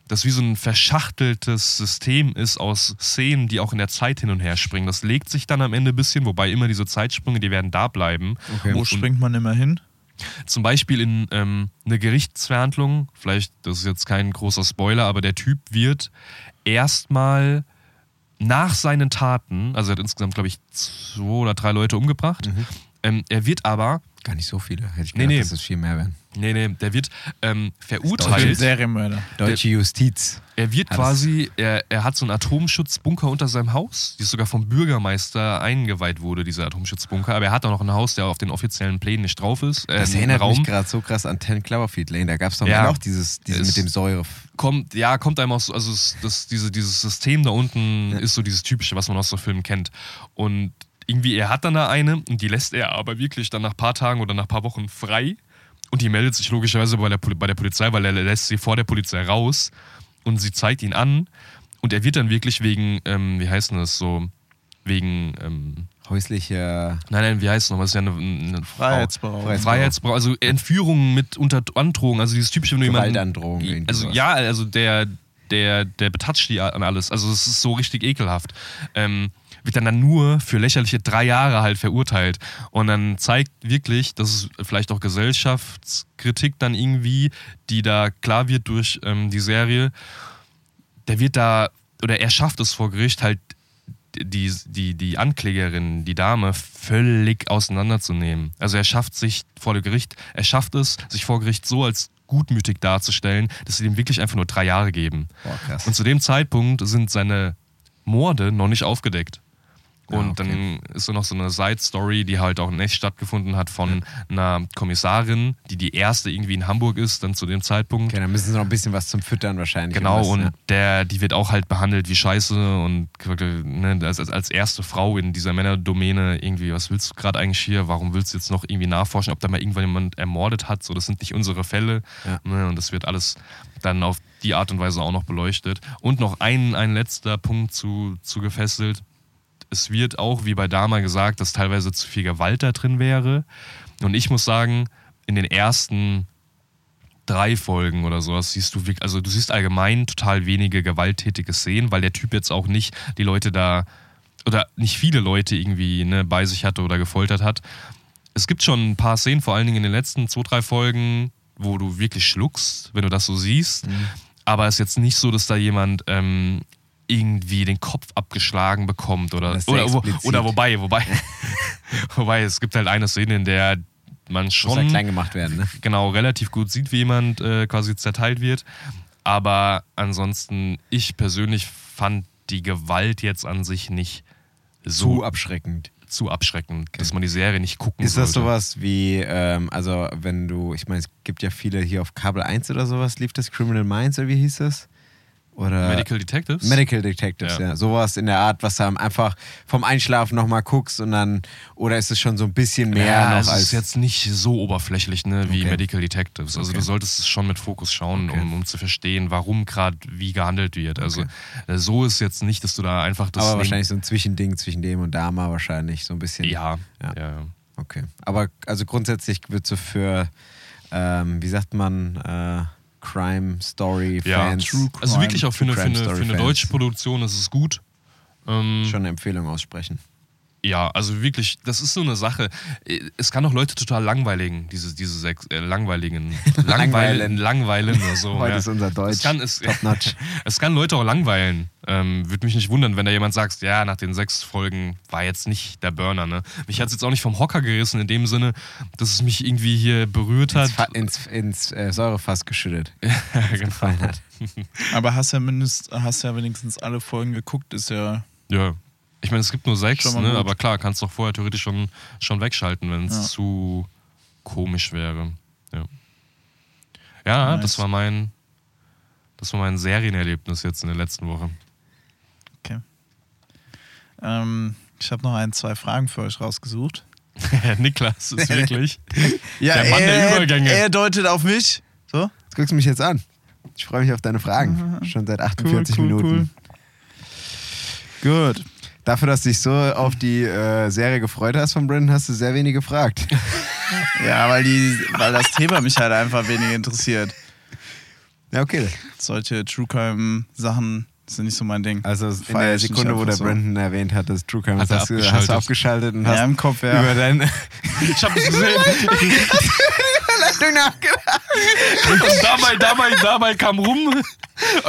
das wie so ein verschachteltes System ist aus Szenen, die auch in der Zeit hin und her springen. Das legt sich dann am Ende ein bisschen, wobei immer diese Zeitsprünge, die werden da bleiben. Okay. Wo Und- springt man immer hin? zum Beispiel in ähm, eine Gerichtsverhandlung, vielleicht, das ist jetzt kein großer Spoiler, aber der Typ wird erstmal nach seinen Taten, also er hat insgesamt, glaube ich, zwei oder drei Leute umgebracht, ähm, er wird aber, Gar nicht so viele. Hätte ich Nee, gedacht, nee. dass es viel mehr werden. nee, nee, der wird ähm, Deutsche verurteilt. Serienmörder. Deutsche Justiz. Er wird Alles. quasi, er, er hat so einen Atomschutzbunker unter seinem Haus, die sogar vom Bürgermeister eingeweiht wurde, dieser Atomschutzbunker. Aber er hat auch noch ein Haus, der auf den offiziellen Plänen nicht drauf ist. Äh, Das erinnert Raum. mich gerade so krass an 10 Cloverfield Lane. Da gab es doch Ja. mal auch dieses, dieses Es- mit dem Säure. kommt, ja, kommt einem aus, also das, diese, dieses System da unten Ja. ist so dieses typische, was man aus so Filmen kennt. Und irgendwie, er hat dann da eine und die lässt er aber wirklich dann nach ein paar Tagen oder nach ein paar Wochen frei. Und die meldet sich logischerweise bei der, bei der Polizei, weil er lässt sie vor der Polizei raus und sie zeigt ihn an. Und er wird dann wirklich wegen, ähm, wie heißt denn das so, wegen, ähm, Häusliche. nein, nein, wie heißt es noch, was ist ja eine, eine Frau. Freiheitsberaubung. Freiheits- Freiheitsbrauch, also Entführungen mit unter Androhung, also dieses typische, wenn du jemanden- Gewaltandrohung, irgendwie Also ja, also der, der, der betatscht die an alles. Also es ist so richtig ekelhaft. Ähm, wird dann, dann nur für lächerliche drei Jahre halt verurteilt. Und dann zeigt wirklich, das ist vielleicht auch Gesellschaftskritik dann irgendwie, die da klar wird durch ähm, die Serie. Der wird da, oder er schafft es vor Gericht halt die, die, die Anklägerin, die Dame, völlig auseinanderzunehmen. Also er schafft sich vor dem Gericht, er schafft es, sich vor Gericht so als gutmütig darzustellen, dass sie dem wirklich einfach nur drei Jahre geben. Boah. Und zu dem Zeitpunkt sind seine Morde noch nicht aufgedeckt. Und okay. dann ist so noch so eine Side-Story, die halt auch in echt stattgefunden hat von einer Kommissarin, die die erste irgendwie in Hamburg ist, dann zu dem Zeitpunkt. Okay, dann müssen sie noch ein bisschen was zum Füttern wahrscheinlich. Genau, was, und ja. der, die wird auch halt behandelt wie Scheiße und ne, als, als- als erste Frau in dieser Männerdomäne irgendwie, was willst du gerade eigentlich hier? Warum willst du jetzt noch irgendwie nachforschen, ob da mal irgendwann jemand ermordet hat? So, das sind nicht unsere Fälle. Ja. Ne, und das wird alles dann auf die Art und Weise auch noch beleuchtet. Und noch ein, ein letzter Punkt zu, zu gefesselt. Es wird auch, wie bei Dama gesagt, dass teilweise zu viel Gewalt da drin wäre. Und ich muss sagen, in den ersten drei Folgen oder sowas siehst du wirklich, also du siehst allgemein total wenige gewalttätige Szenen, weil der Typ jetzt auch nicht die Leute da oder nicht viele Leute irgendwie ne, bei sich hatte oder gefoltert hat. Es gibt schon ein paar Szenen, vor allen Dingen in den letzten zwei, drei Folgen, wo du wirklich schluckst, wenn du das so siehst. Aber es ist jetzt nicht so, dass da jemand ähm, irgendwie den Kopf abgeschlagen bekommt oder, oder, wo, oder wobei, wobei, wobei, es gibt halt eine Szene, in der man Muss schon klein gemacht werden, ne? genau relativ gut sieht, wie jemand äh, quasi zerteilt wird. Aber ansonsten, ich persönlich fand die Gewalt jetzt an sich nicht Zu so abschreckend. zu abschreckend, dass man die Serie nicht gucken Ist das sollte. sowas wie, ähm, also wenn du, ich meine, es gibt ja viele hier auf Kabel 1 oder sowas, lief das Criminal Minds oder wie hieß das? Oder Medical Detectives? Medical Detectives, ja. Ja. Sowas in der Art, was du einfach vom Einschlafen nochmal guckst und dann, oder ist es schon so ein bisschen mehr ja, noch es als. ist jetzt nicht so oberflächlich ne, wie Okay. Medical Detectives. Also Okay. du solltest es schon mit Fokus schauen, Okay. um, um zu verstehen, warum gerade wie gehandelt wird. Also äh, so ist jetzt nicht, dass du da einfach das aber wahrscheinlich so ein Zwischending zwischen dem und Dama wahrscheinlich, so ein bisschen. Ja, Ja. ja. Okay. Aber also grundsätzlich wird so für, ähm, wie sagt man, äh, Crime Story Ja, Fans True Also Crime, wirklich auch für eine, für eine, für eine Fans. deutsche Produktion ist es gut. Ähm, schon eine Empfehlung aussprechen. Ja, also wirklich, das ist so eine Sache. Es kann auch Leute total langweiligen, diese, diese sechs, äh, langweiligen, langweilen, Langweilen. langweilen oder so. Heute ja. ist unser Deutsch Es kann, es, top notch. es kann Leute auch langweilen. Ähm, Würde mich nicht wundern, wenn da jemand sagt, ja, nach den sechs Folgen war jetzt nicht der Burner. Ne? Mich hat es jetzt auch nicht vom Hocker gerissen, in dem Sinne, dass es mich irgendwie hier berührt hat. ins, Fa- ins, ins äh, Säurefass geschüttet. genau. Gefallen hat. Aber hast ja, mindest, hast ja wenigstens alle Folgen geguckt, ist ja. Ja. Ich meine, es gibt nur sechs, ne? aber klar, kannst doch vorher theoretisch schon, schon wegschalten, wenn es Ja. zu komisch wäre. Ja, ja Nice. das war mein das war mein Serienerlebnis jetzt in der letzten Woche. Ähm, ich habe noch ein, zwei Fragen für euch rausgesucht. Niklas ist wirklich. Ja, Der Mann der er, Übergänge. er deutet auf mich. So? Jetzt guckst du mich jetzt an. Ich freue mich auf deine Fragen. Schon seit 48 cool, cool, Minuten. Cool. Gut. Dafür, dass du dich so auf die äh, Serie gefreut hast von Brandon, hast du sehr wenig gefragt. Ja, weil, die, weil das Thema mich halt einfach wenig interessiert. ja, okay. Solche True Crime Sachen sind nicht so mein Ding. Also in Feier der Sekunde, wo der so. Brandon erwähnt hat, dass True Crime Hat hast, du, hast abgeschaltet. du abgeschaltet und hast Ja, im Kopf, ja. über deine Ich habe es gesehen. Leitung nachgedacht. Und dabei, dabei, dabei kam rum.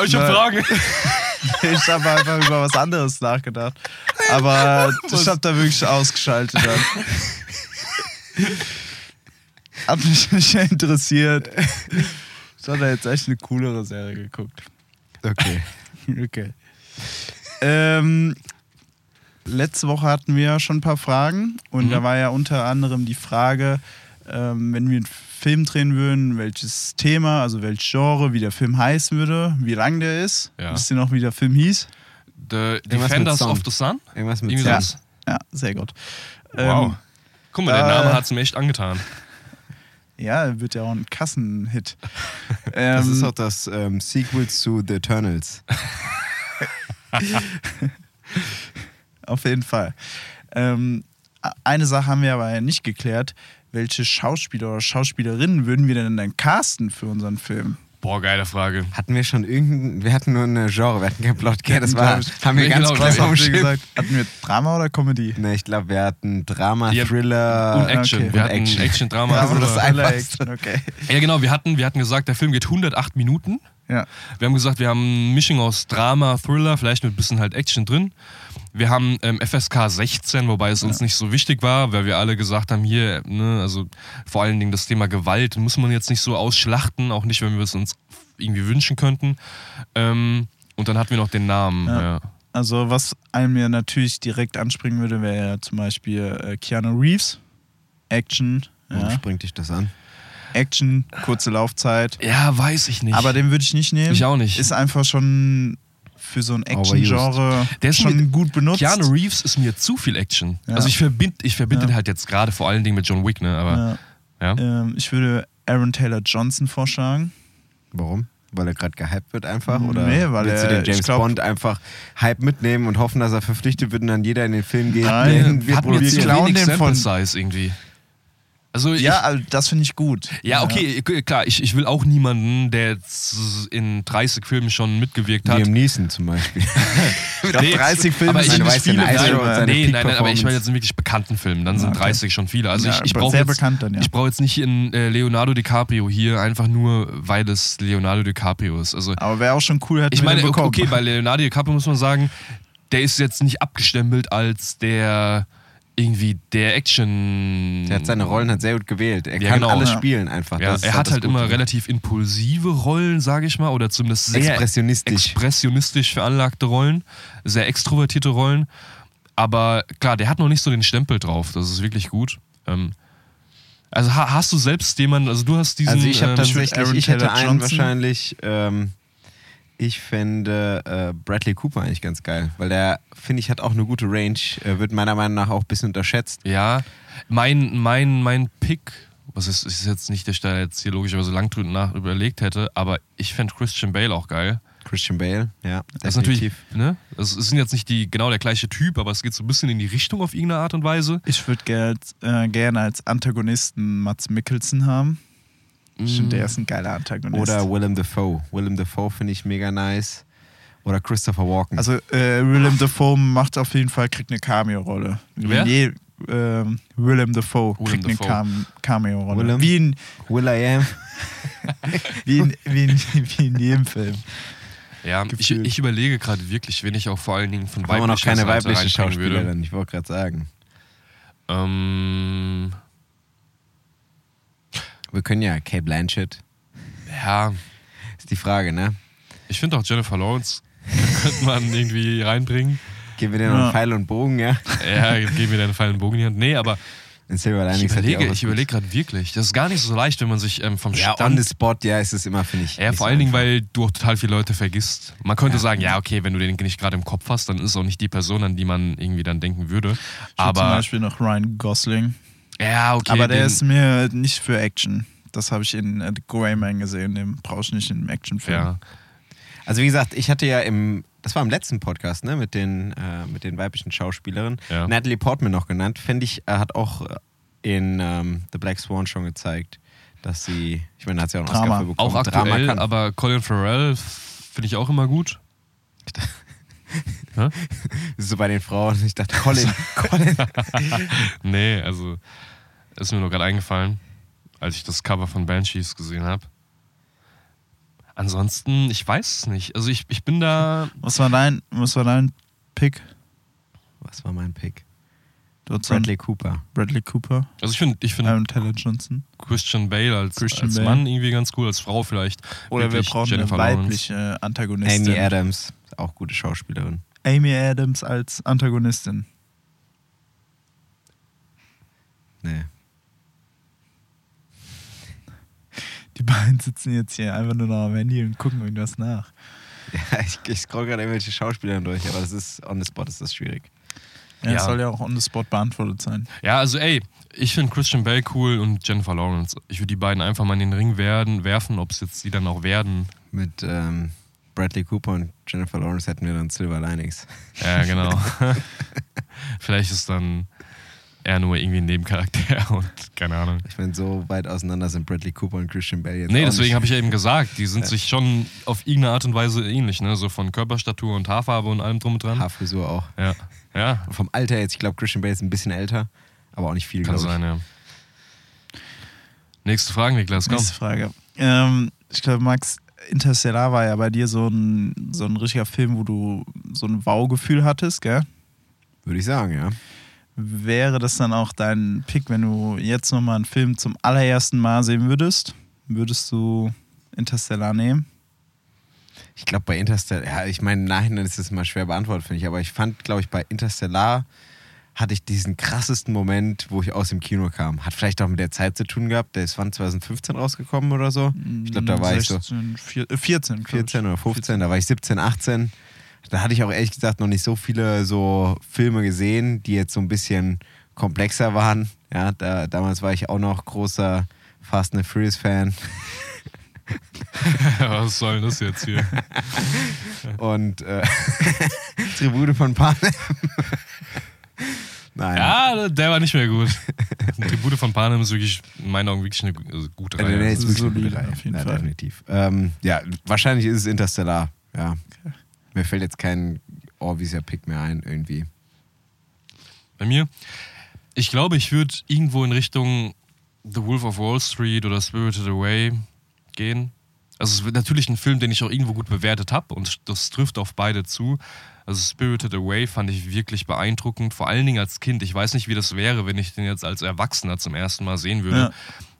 Ich habe Nein. Fragen. Ich habe einfach über was anderes nachgedacht. Aber ich habe da wirklich ausgeschaltet dann. Hat mich nicht interessiert. Ich habe da jetzt echt eine coolere Serie geguckt. Okay. Okay. Ähm, letzte Woche hatten wir ja schon ein paar Fragen und Mhm. da war ja unter anderem die Frage, ähm, wenn wir einen Film drehen würden, welches Thema, also welches Genre, wie der Film heißen würde, wie lang der ist. Ja. Wisst ihr noch, wie der Film hieß? The Defenders of the Sun? Irgendwas mit Song. sowas. Ja, sehr gut. Wow. Ähm, Guck mal, der da- Name hat es mir echt angetan. ja, wird ja auch ein Kassenhit. Das Ähm, ist auch das ähm, Sequel zu The Eternals. Auf jeden Fall. Ähm, eine Sache haben wir aber ja nicht geklärt. Welche Schauspieler oder Schauspielerinnen würden wir denn dann casten für unseren Film? Boah, geile Frage. Hatten wir schon irgendein, wir hatten nur eine Genre, wir hatten kein Plot, okay, das war, ich- haben wir ganz kurz Schiff. gesagt, hatten wir Drama oder Comedy? Ne, ich glaube, wir hatten Drama, Ja, Thriller Und Action. okay. Wir Und hatten Action. Action, Drama. Ja, also das ist Thriller. einfach- Action, okay. ja, genau. Wir hatten, wir hatten gesagt, der Film geht 108 Minuten. Ja. Wir haben gesagt, wir haben eine Mischung aus Drama, Thriller, vielleicht mit ein bisschen halt Action drin. Wir haben ähm, FSK 16, wobei es uns nicht so wichtig war, weil wir alle gesagt haben, hier, ne, also vor allen Dingen das Thema Gewalt muss man jetzt nicht so ausschlachten, auch nicht, wenn wir es uns irgendwie wünschen könnten. Ähm, und dann hatten wir noch den Namen. Ja. Ja. Also, was einem ja natürlich direkt anspringen würde, wäre ja zum Beispiel äh, Keanu Reeves. Action. Warum springt dich das an? Action, kurze Laufzeit. ja, weiß ich nicht. Aber den würde ich nicht nehmen. Ich auch nicht. Ist einfach schon für so ein Action-Genre Der ist schon mit- gut benutzt. Keanu Reeves ist mir zu viel Action. Ja. Also ich verbinde ich verbind Ja. den halt jetzt gerade vor allen Dingen mit John Wick, ne? Aber Ja. ja. Ähm, ich würde Aaron Taylor Johnson vorschlagen. Warum? Weil er gerade gehypt wird einfach? Oder Nee, weil willst du den James glaub- Bond einfach Hype mitnehmen und hoffen, dass er verpflichtet wird und dann jeder in den Film geht? Nein, den wir zu produzieren? klauen den von- Size irgendwie. Also ich, Ja, also das finde ich gut. Ja, okay, klar, ich, ich will auch niemanden, der jetzt in 30 Filmen schon mitgewirkt hat. Liam Neeson zum Beispiel. Mit Nee, 30 Filmen aber ich, sind ich, weiß viele Filme, seine nee, nein, nein, aber ich meine jetzt in wirklich bekannten Filmen. Dann sind Okay. 30 schon viele. Also Ja, ich, ich brauche sehr jetzt, bekannt dann, ja. ich brauche jetzt nicht in äh, Leonardo DiCaprio hier einfach nur, weil es Leonardo DiCaprio ist. Also Aber wäre auch schon cool, hätten ich meine, den okay, bekommen. okay, bei Leonardo DiCaprio muss man sagen, der ist jetzt nicht abgestempelt als der irgendwie der Action. Der hat seine Rollen halt sehr gut gewählt. Er Ja, kann genau. alles Ja. spielen einfach. Ja, er hat halt immer Gute. relativ impulsive Rollen, sage ich mal, oder zumindest sehr Expressionistisch. expressionistisch veranlagte Rollen, sehr extrovertierte Rollen. Aber klar, der hat noch nicht so den Stempel drauf. Das ist wirklich gut. Ähm, also ha hast du selbst jemanden, also du hast diesen. Also ich habe ähm, tatsächlich, Aaron ich hätte Taylor einen Johnson. wahrscheinlich, ähm, ich fände äh, Bradley Cooper eigentlich ganz geil, weil der, finde ich, hat auch eine gute Range, äh, wird meiner Meinung nach auch ein bisschen unterschätzt. Ja, mein, mein, mein Pick, was ist, ist jetzt nicht, der ich da jetzt hier logischerweise lang drüber nach überlegt hätte, aber ich fände Christian Bale auch geil. Christian Bale, ja, Das ist natürlich, ne? Es sind jetzt nicht die, genau der gleiche Typ, aber es geht so ein bisschen in die Richtung auf irgendeine Art und Weise. Ich würde gerne äh, gerne als Antagonisten Mats Mikkelsen haben. Stimmt, der ist ein geiler Antagonist. Oder Willem Dafoe. Willem Dafoe finde ich mega nice. Oder Christopher Walken. also äh, Willem Dafoe macht auf jeden Fall, kriegt eine Cameo-Rolle. Wer? in je- ähm, Willem Dafoe Willem kriegt Dafoe. eine Cam Cameo-Rolle. Willem? Wie in, Will I Am. wie, in, wie, in, wie in jedem Film. Ja, ich, ich überlege gerade wirklich, wen ich auch vor allen Dingen von noch weiblicher keine weibliche würde. Schauspielerin, ich wollte gerade sagen. Ähm, Wir können ja Kate Blanchett. ja, Ist die Frage, ne? ich finde auch Jennifer Lawrence könnte man irgendwie reinbringen. Geben wir dir noch Ja. einen Pfeil und Bogen, ja? Ja, geben wir deinen Fall einen Bogen in die Hand. Nee, aber In Silver ich Linings hat die überlege, ich überlege gerade wirklich. Das ist gar nicht so leicht, wenn man sich ähm, vom. Ja, Stand on the spot, ja, ist es immer, finde ich. Ja, vor so allen Dingen, weil du auch total viele Leute vergisst. Man könnte Ja. sagen, ja, okay, wenn du den nicht gerade im Kopf hast, dann ist es auch nicht die Person, an die man irgendwie dann denken würde. Ich würd zum Aber Beispiel noch Ryan Gosling. Ja, okay. Aber der den, ist mir nicht für Action. Das habe ich in äh, The Grey Man gesehen. Den brauchst du nicht in einem Actionfilm. ja. Also wie gesagt, ich hatte ja im, das war im letzten Podcast, ne, mit den, äh, mit den weiblichen Schauspielerinnen, Ja. Natalie Portman noch genannt, finde ich, er hat auch äh, in ähm, The Black Swan schon gezeigt, dass sie, ich meine, da hat sie auch einen Drama. Oscar für bekommen. Auch aktuell, kann. aber Colin Farrell finde ich auch immer gut. So bei den Frauen. Ich dachte, Colin, Colin. Nee, also ist mir nur gerade eingefallen, als ich das Cover von Banshees gesehen habe. Ansonsten, ich weiß es nicht. Also ich, ich bin da. Was war dein, was war dein Pick? Was war mein Pick? Bradley Cooper. Bradley Cooper, Also ich finde ich find Aaron Taylor Johnson. Christian Bale als, Christian als Bale. Mann irgendwie ganz cool, als Frau vielleicht. Oder wir brauchen Jennifer eine Lawrence. weibliche Antagonistin. Amy Adams, auch gute Schauspielerin. Amy Adams als Antagonistin. Nee. Die beiden sitzen jetzt hier einfach nur noch am Handy und gucken irgendwas nach. Ja, ich, ich scroll gerade irgendwelche Schauspieler durch, aber das ist on the spot ist das schwierig. Ja, Ja. Das soll ja auch on the spot beantwortet sein. Ja, also ey, ich finde Christian Bale cool und Jennifer Lawrence. Ich würde die beiden einfach mal in den Ring werden, werfen, ob es jetzt die dann auch werden. Mit ähm, Bradley Cooper und Jennifer Lawrence hätten wir dann Silver Linings. Ja, genau. Vielleicht ist dann er nur irgendwie ein Nebencharakter und keine Ahnung. Ich meine, so weit auseinander sind Bradley Cooper und Christian Bale jetzt Nee, auch deswegen habe ich ja eben gesagt, die sind sich schon auf irgendeine Art und Weise ähnlich, ne? So von Körperstatur und Haarfarbe und allem drum und dran. Haarfrisur auch. Ja, ja, Und vom Alter jetzt, ich glaube, Christian Bale ist ein bisschen älter, aber auch nicht viel, kann sein, ja. Nächste Frage, Niklas, komm. Nächste Frage. Ähm, ich glaube, Max, Interstellar war ja bei dir so ein, so ein richtiger Film, wo du so ein Wow-Gefühl hattest, gell? Würde ich sagen, ja. Wäre das dann auch dein Pick, wenn du jetzt nochmal einen Film zum allerersten Mal sehen würdest? Würdest du Interstellar nehmen? Ich glaube, bei Interstellar, ja, ich meine, nein, dann ist es immer schwer beantwortet, finde ich, aber ich fand, glaube ich, bei Interstellar hatte ich diesen krassesten Moment, wo ich aus dem Kino kam. Hat vielleicht auch mit der Zeit zu tun gehabt. Der ist wann 2015 rausgekommen oder so. Ich glaube, da war ich so 16, vier- äh, 14. glaub ich. 14 oder 15, da war ich 17, 18. Da hatte ich auch ehrlich gesagt noch nicht so viele so Filme gesehen, die jetzt so ein bisschen komplexer waren. Ja, da, damals war ich auch noch großer Fast and the Furious Fan. Was soll denn das jetzt hier? Und äh, Tribute von Panem. Nein. Ja, der war nicht mehr gut. Tribute von Panem ist wirklich in meinen Augen wirklich eine also gute Äh, Reihe. nee, ist wirklich eine solide, gute Reihe. auf jeden ja, Fall. definitiv. Ähm, ja, wahrscheinlich ist es Interstellar. Ja. Mir fällt jetzt kein Orvieser Pick mehr ein, irgendwie. Bei mir, ich glaube, ich würde irgendwo in Richtung The Wolf of Wall Street oder Spirited Away gehen. Also es wird natürlich ein Film, den ich auch irgendwo gut bewertet habe und das trifft auf beide zu. Also Spirited Away fand ich wirklich beeindruckend, vor allen Dingen als Kind. Ich weiß nicht, wie das wäre, wenn ich den jetzt als Erwachsener zum ersten Mal sehen würde. Ja.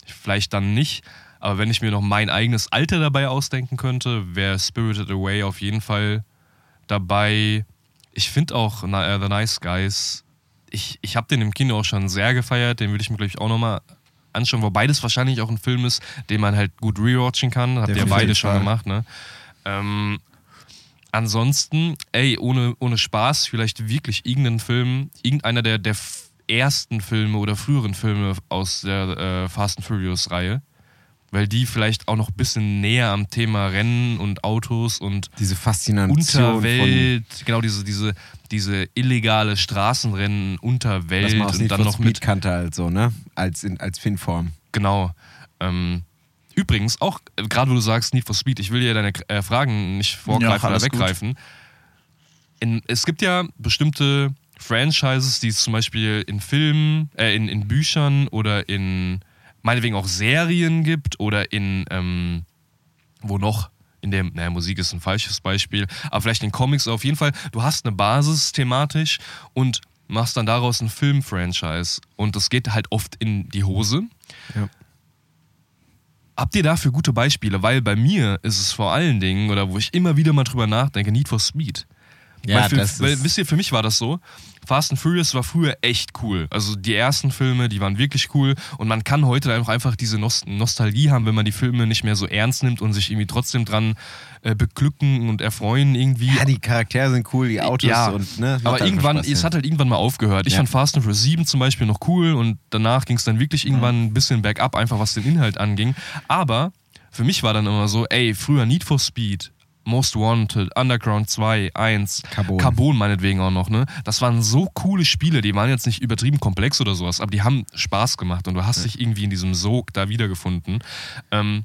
Vielleicht dann nicht, aber wenn ich mir noch mein eigenes Alter dabei ausdenken könnte, wäre Spirited Away auf jeden Fall dabei. Ich finde auch Na- äh, The Nice Guys, ich, ich habe den im Kino auch schon sehr gefeiert, den würde ich mir, glaube ich, auch nochmal anschauen, wobei das wahrscheinlich auch ein Film ist, den man halt gut rewatchen kann. Habt ihr ja beide schon gemacht, ne? Ähm, ansonsten, ey, ohne, ohne Spaß, vielleicht wirklich irgendeinen Film, irgendeiner der, der ersten Filme oder früheren Filme aus der äh, Fast and Furious Reihe. Weil die vielleicht auch noch ein bisschen näher am Thema Rennen und Autos und Diese Faszination Unterwelt, genau diese, diese, diese illegale Straßenrennen, Unterwelt aus und dann noch Speed mit kannte halt so, ne? Als, in, als Filmform. Genau. Ähm, übrigens, auch gerade wo du sagst Need for Speed, ich will dir deine äh, Fragen nicht vorgreifen Ja, oder weggreifen. In, es gibt ja bestimmte Franchises, die es zum Beispiel in Filmen, äh, in, in Büchern oder in meinetwegen auch Serien gibt oder in ähm, wo noch in der, naja, Musik ist ein falsches Beispiel, aber vielleicht in Comics auf jeden Fall, du hast eine Basis thematisch und machst dann daraus ein Film-Franchise und das geht halt oft in die Hose. Ja. Habt ihr dafür gute Beispiele? Weil bei mir ist es vor allen Dingen, oder wo ich immer wieder mal drüber nachdenke, Need for Speed. Ja, weil für, das weil, wisst ihr, für mich war das so. Fast and Furious war früher echt cool. Also die ersten Filme, die waren wirklich cool. Und man kann heute einfach, einfach diese Nost Nostalgie haben, wenn man die Filme nicht mehr so ernst nimmt und sich irgendwie trotzdem dran äh, beglücken und erfreuen irgendwie. Ja, die Charaktere sind cool, die Autos Ja, und, ne? aber irgendwann, es hat halt irgendwann mal aufgehört. Ich Ja. fand Fast and Furious 7 zum Beispiel noch cool und danach ging es dann wirklich irgendwann ein bisschen bergab, einfach was den Inhalt anging. Aber für mich war dann immer so, ey, früher Need for Speed, Most Wanted, Underground 2, 1, Carbon. Carbon meinetwegen auch noch, ne? Das waren so coole Spiele, die waren jetzt nicht übertrieben komplex oder sowas, aber die haben Spaß gemacht und du hast dich irgendwie in diesem Sog da wiedergefunden. Ähm,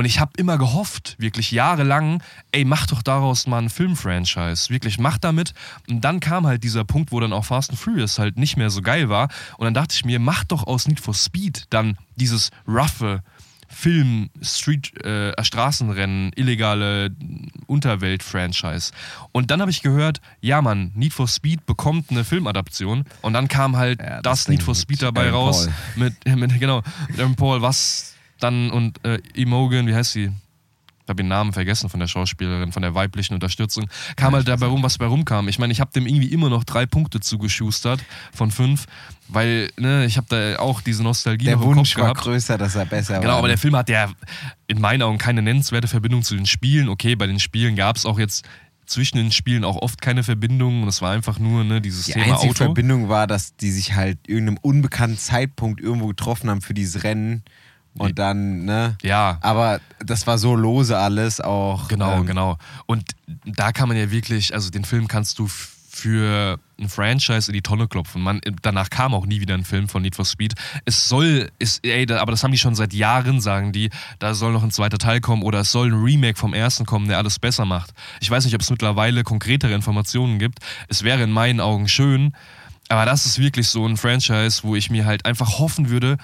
und ich habe immer gehofft, wirklich jahrelang, ey, mach doch daraus mal ein Film-Franchise. Wirklich, mach damit. Und dann kam halt dieser Punkt, wo dann auch Fast and Furious halt nicht mehr so geil war. Und dann dachte ich mir, mach doch aus Need for Speed dann dieses roughe Film, Street, äh, Straßenrennen, illegale Unterwelt-Franchise. Und dann habe ich gehört, ja Mann, Need for Speed bekommt eine Filmadaption. Und dann kam halt Ja, das, das Need for Speed dabei Aaron raus. Paul. Mit, mit, genau, mit Aaron Paul, was dann und äh, Imogen, wie heißt sie? Ich habe den Namen vergessen von der Schauspielerin, von der weiblichen Unterstützung. Kam halt dabei rum, was bei rumkam. Ich meine, ich habe dem irgendwie immer noch drei Punkte zugeschustert von fünf, weil ne, ich habe da auch diese Nostalgie Der noch im Wunsch Kopf war gehabt. größer, dass er besser war. Genau, aber der Film hat ja in meinen Augen keine nennenswerte Verbindung zu den Spielen. Okay, bei den Spielen gab es auch jetzt zwischen den Spielen auch oft keine Verbindung und es war einfach nur ne, dieses Die Thema einzige Auto. Verbindung war, dass die sich halt irgendeinem unbekannten Zeitpunkt irgendwo getroffen haben für dieses Rennen. Und dann, ne? Ja. Aber das war so lose alles auch. Genau, ähm, genau. Und da kann man ja wirklich, also den Film kannst du für ein Franchise in die Tonne klopfen. Man, danach kam auch nie wieder ein Film von Need for Speed. Es soll, ist, ey, da, aber das haben die schon seit Jahren, sagen die, da soll noch ein zweiter Teil kommen oder es soll ein Remake vom ersten kommen, der alles besser macht. Ich weiß nicht, ob es mittlerweile konkretere Informationen gibt. Es wäre in meinen Augen schön, aber das ist wirklich so ein Franchise, wo ich mir halt einfach hoffen würde,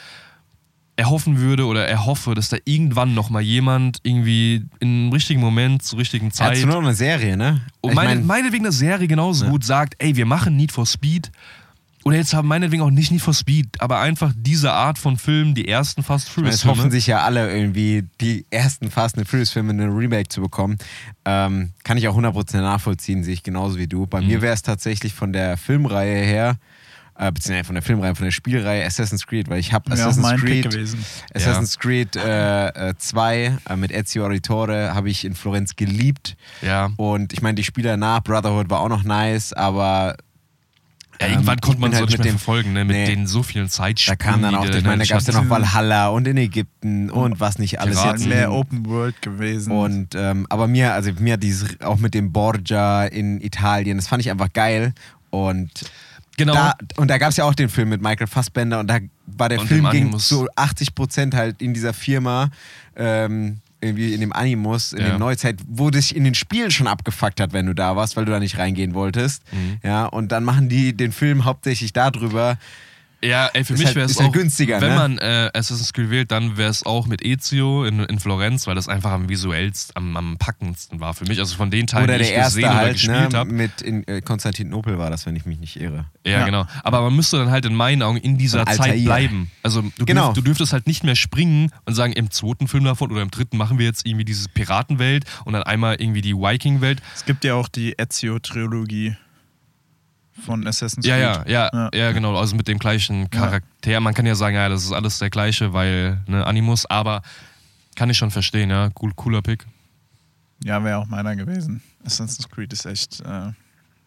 erhoffen würde oder erhoffe, dass da irgendwann noch mal jemand irgendwie im richtigen Moment, zur richtigen Zeit nur noch eine Serie, ne? und Ich meine, mein, meinetwegen eine Serie genauso gut sagt, ey, wir machen Need for Speed. Oder jetzt haben meinetwegen auch nicht Need for Speed, aber einfach diese Art von Film, die ersten Fast Furious es hoffen Filme. sich ja alle irgendwie, die ersten Fast and Furious Filme in ein Remake zu bekommen. Ähm, kann ich auch 100% nachvollziehen, sehe ich genauso wie du. Bei Mhm. mir wäre es tatsächlich von der Filmreihe her, äh, beziehungsweise von der Filmreihe, von der Spielreihe Assassin's Creed, weil ich habe Assassin's Pick Creed. Assassin's Creed 2 äh, mit Ezio Auditore habe ich in Florenz geliebt. Ja. Und ich meine, die Spieler nach Brotherhood war auch noch nice, aber ja, irgendwann ähm, konnte man nicht halt mehr mit dem- verfolgen, ne? mit Nee. den so vielen da Zeitsprüngen. kam dann auch, ich meine, da gab es ja noch Valhalla und in Ägypten und was nicht alles Piraten. jetzt. Mehr Open World gewesen. Und ähm, aber mir, also mir hat dieses auch mit dem Borgia in Italien, das fand ich einfach geil. Und Genau. Da, und da gab es ja auch den Film mit Michael Fassbender und da war der Und Film ging so 80 Prozent halt in dieser Firma, ähm, irgendwie in dem Animus, in Ja. der Neuzeit, wo dich in den Spielen schon abgefuckt hat, wenn du da warst, weil du da nicht reingehen wolltest. Mhm. Ja, und dann machen die den Film hauptsächlich darüber. Ja, ey, für Ist mich halt- wäre es ist auch, halt günstiger, wenn ne? man äh, Assassin's Creed wählt, dann wäre es auch mit Ezio in, in Florenz, weil das einfach am visuellsten, am, am packendsten war für mich. Also von den Teilen, oder die ich erste gesehen oder halt, gespielt ne, habe. mit in äh, Konstantinopel war das, wenn ich mich nicht irre. Ja, Ja. genau. Aber man müsste dann halt in meinen Augen in dieser Zeit bleiben. Also du, Genau. dürf, du dürftest halt nicht mehr springen und sagen, im zweiten Film davon oder im dritten machen wir jetzt irgendwie diese Piratenwelt und dann einmal irgendwie die Viking-Welt. Es gibt ja auch die Ezio-Trilogie von Assassin's Ja, Creed. ja, ja, Ja. ja, genau. Also mit dem gleichen Charakter. Man kann ja sagen, ja, das ist alles der gleiche, weil ne, Animus, aber kann ich schon verstehen, ja. Cool, cooler Pick. Ja, wäre auch meiner gewesen. Assassin's Creed ist echt äh,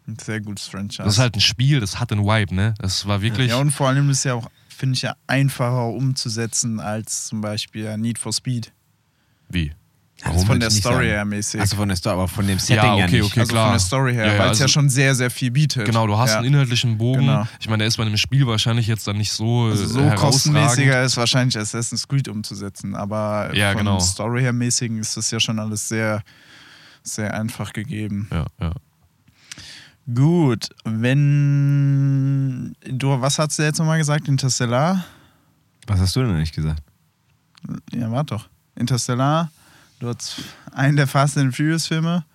ein sehr gutes Franchise. Das ist halt ein Spiel, das hat einen Vibe, ne? Das war wirklich. ja, und vor allem ist ja auch, finde ich, ja einfacher umzusetzen als zum Beispiel ja Need for Speed. wie? Das von der nicht Story her mäßig. Also von der Story, aber von dem Setting Ja, ja, okay, nicht. okay. also klar. von der Story her, Ja, ja, weil es ja also- schon sehr, sehr viel bietet. Genau, du hast ja. einen inhaltlichen Bogen. Genau. Ich meine, der ist bei einem Spiel wahrscheinlich jetzt dann nicht so, Also äh, so herausragend. kostenmäßiger ist wahrscheinlich Assassin's Creed umzusetzen, aber Ja, von genau. Story her mäßigen ist das ja schon alles sehr, sehr einfach gegeben. Ja, ja. Gut, wenn du, was hast du jetzt nochmal gesagt? Interstellar? Was hast du denn eigentlich gesagt? Ja, warte doch. Interstellar, du hast einen der Fast and Furious Filme.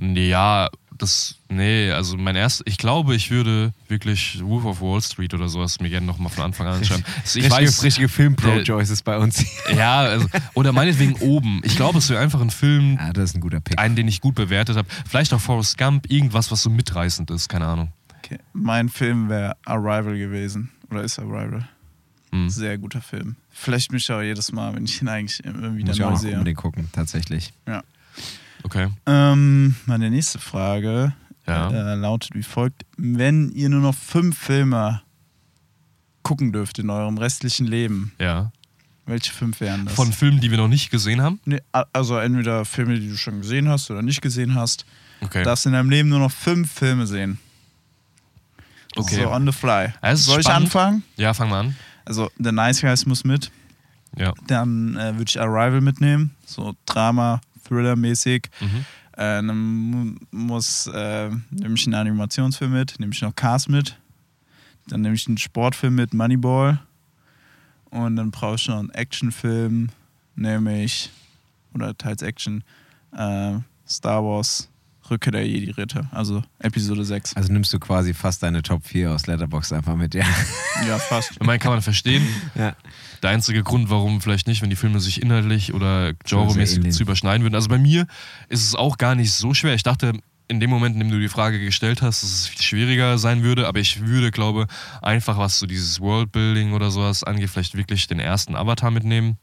Ja, das, nee, also mein erst, ich glaube, ich würde wirklich Wolf of Wall Street oder sowas mir gerne nochmal von Anfang an anschauen. Also ich richtige, weiß, richtige Film-Pro der- Joyce ist bei uns. ja, also, oder meinetwegen oben. Ich glaube, es wäre einfach ein Film, ja, das ist ein guter Pick. einen, den ich gut bewertet habe. Vielleicht auch Forrest Gump, irgendwas, was so mitreißend ist, keine Ahnung. Okay. Mein Film wäre Arrival gewesen. Oder ist Arrival? Hm. Sehr guter Film. Vielleicht mich auch jedes Mal, wenn ich ihn eigentlich immer wieder Muss ich auch neu sehe. unbedingt gucken, tatsächlich. Okay. Ähm, meine nächste Frage Ja. äh, lautet wie folgt: Wenn ihr nur noch fünf Filme gucken dürft in eurem restlichen Leben, Ja. welche fünf wären das? Von Filmen, die wir noch nicht gesehen haben. Nee, also entweder Filme, die du schon gesehen hast oder nicht gesehen hast. Okay. Du darfst in deinem Leben nur noch fünf Filme sehen. Okay. So on the fly. Ja, Soll ich spannend. anfangen? ja, fang mal an. Also The Nice Guys muss mit. Ja. Dann äh, würde ich Arrival mitnehmen. So Drama, Thriller-mäßig. Mhm. Äh, dann mu- muss, äh, nehme ich einen Animationsfilm mit, nehme ich noch Cars mit. Dann nehme ich einen Sportfilm mit, Moneyball. Und dann brauche ich noch einen Actionfilm, nämlich, oder teils Action, äh, Star Wars, Rückkehr der Jedi-Ritter, also Episode 6. Also nimmst du quasi fast deine Top 4 aus Letterboxd einfach mit, ja. Ja, fast. Ich meine, kann man verstehen. ja. Der einzige Grund, warum vielleicht nicht, wenn die Filme sich inhaltlich oder genremäßig zu überschneiden würden. Also bei mir ist es auch gar nicht so schwer. Ich dachte, in dem Moment, in dem du die Frage gestellt hast, dass es viel schwieriger sein würde, aber ich würde, glaube, einfach was so dieses Worldbuilding oder sowas angeht, vielleicht wirklich den ersten Avatar mitnehmen.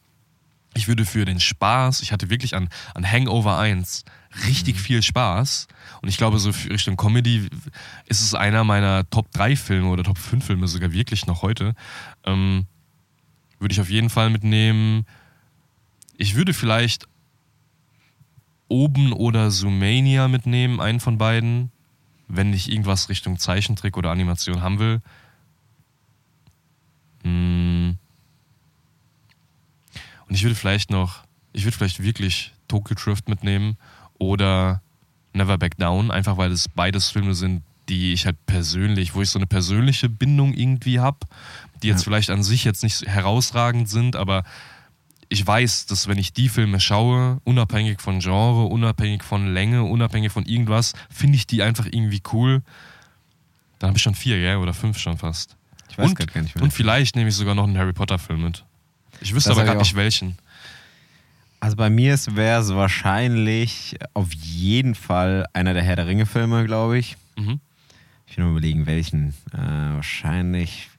Ich würde für den Spaß, ich hatte wirklich an, an Hangover 1 richtig viel Spaß. Und ich glaube, so Richtung Comedy ist es einer meiner Top 3 Filme oder Top 5 Filme sogar wirklich noch heute. Ähm, würde ich auf jeden Fall mitnehmen. Ich würde vielleicht Oben oder Zoomania mitnehmen, einen von beiden, wenn ich irgendwas Richtung Zeichentrick oder Animation haben will. Hm. Und ich würde vielleicht noch, ich würde vielleicht wirklich Tokyo Drift mitnehmen oder Never Back Down, einfach weil es beides Filme sind, die ich halt persönlich, wo ich so eine persönliche Bindung irgendwie habe, die jetzt Ja. vielleicht an sich jetzt nicht herausragend sind, aber ich weiß, dass wenn ich die Filme schaue, unabhängig von Genre, unabhängig von Länge, unabhängig von irgendwas, finde ich die einfach irgendwie cool. Dann habe ich schon vier, ja, oder fünf schon fast. Ich weiß und, gar nicht mehr. und vielleicht nehme ich sogar noch einen Harry Potter Film mit. Ich wüsste Das aber gerade nicht welchen. Also bei mir wäre es wahrscheinlich auf jeden Fall einer der Herr der Ringe-Filme, glaube ich. Mhm. Ich will nur überlegen, welchen. Äh, wahrscheinlich.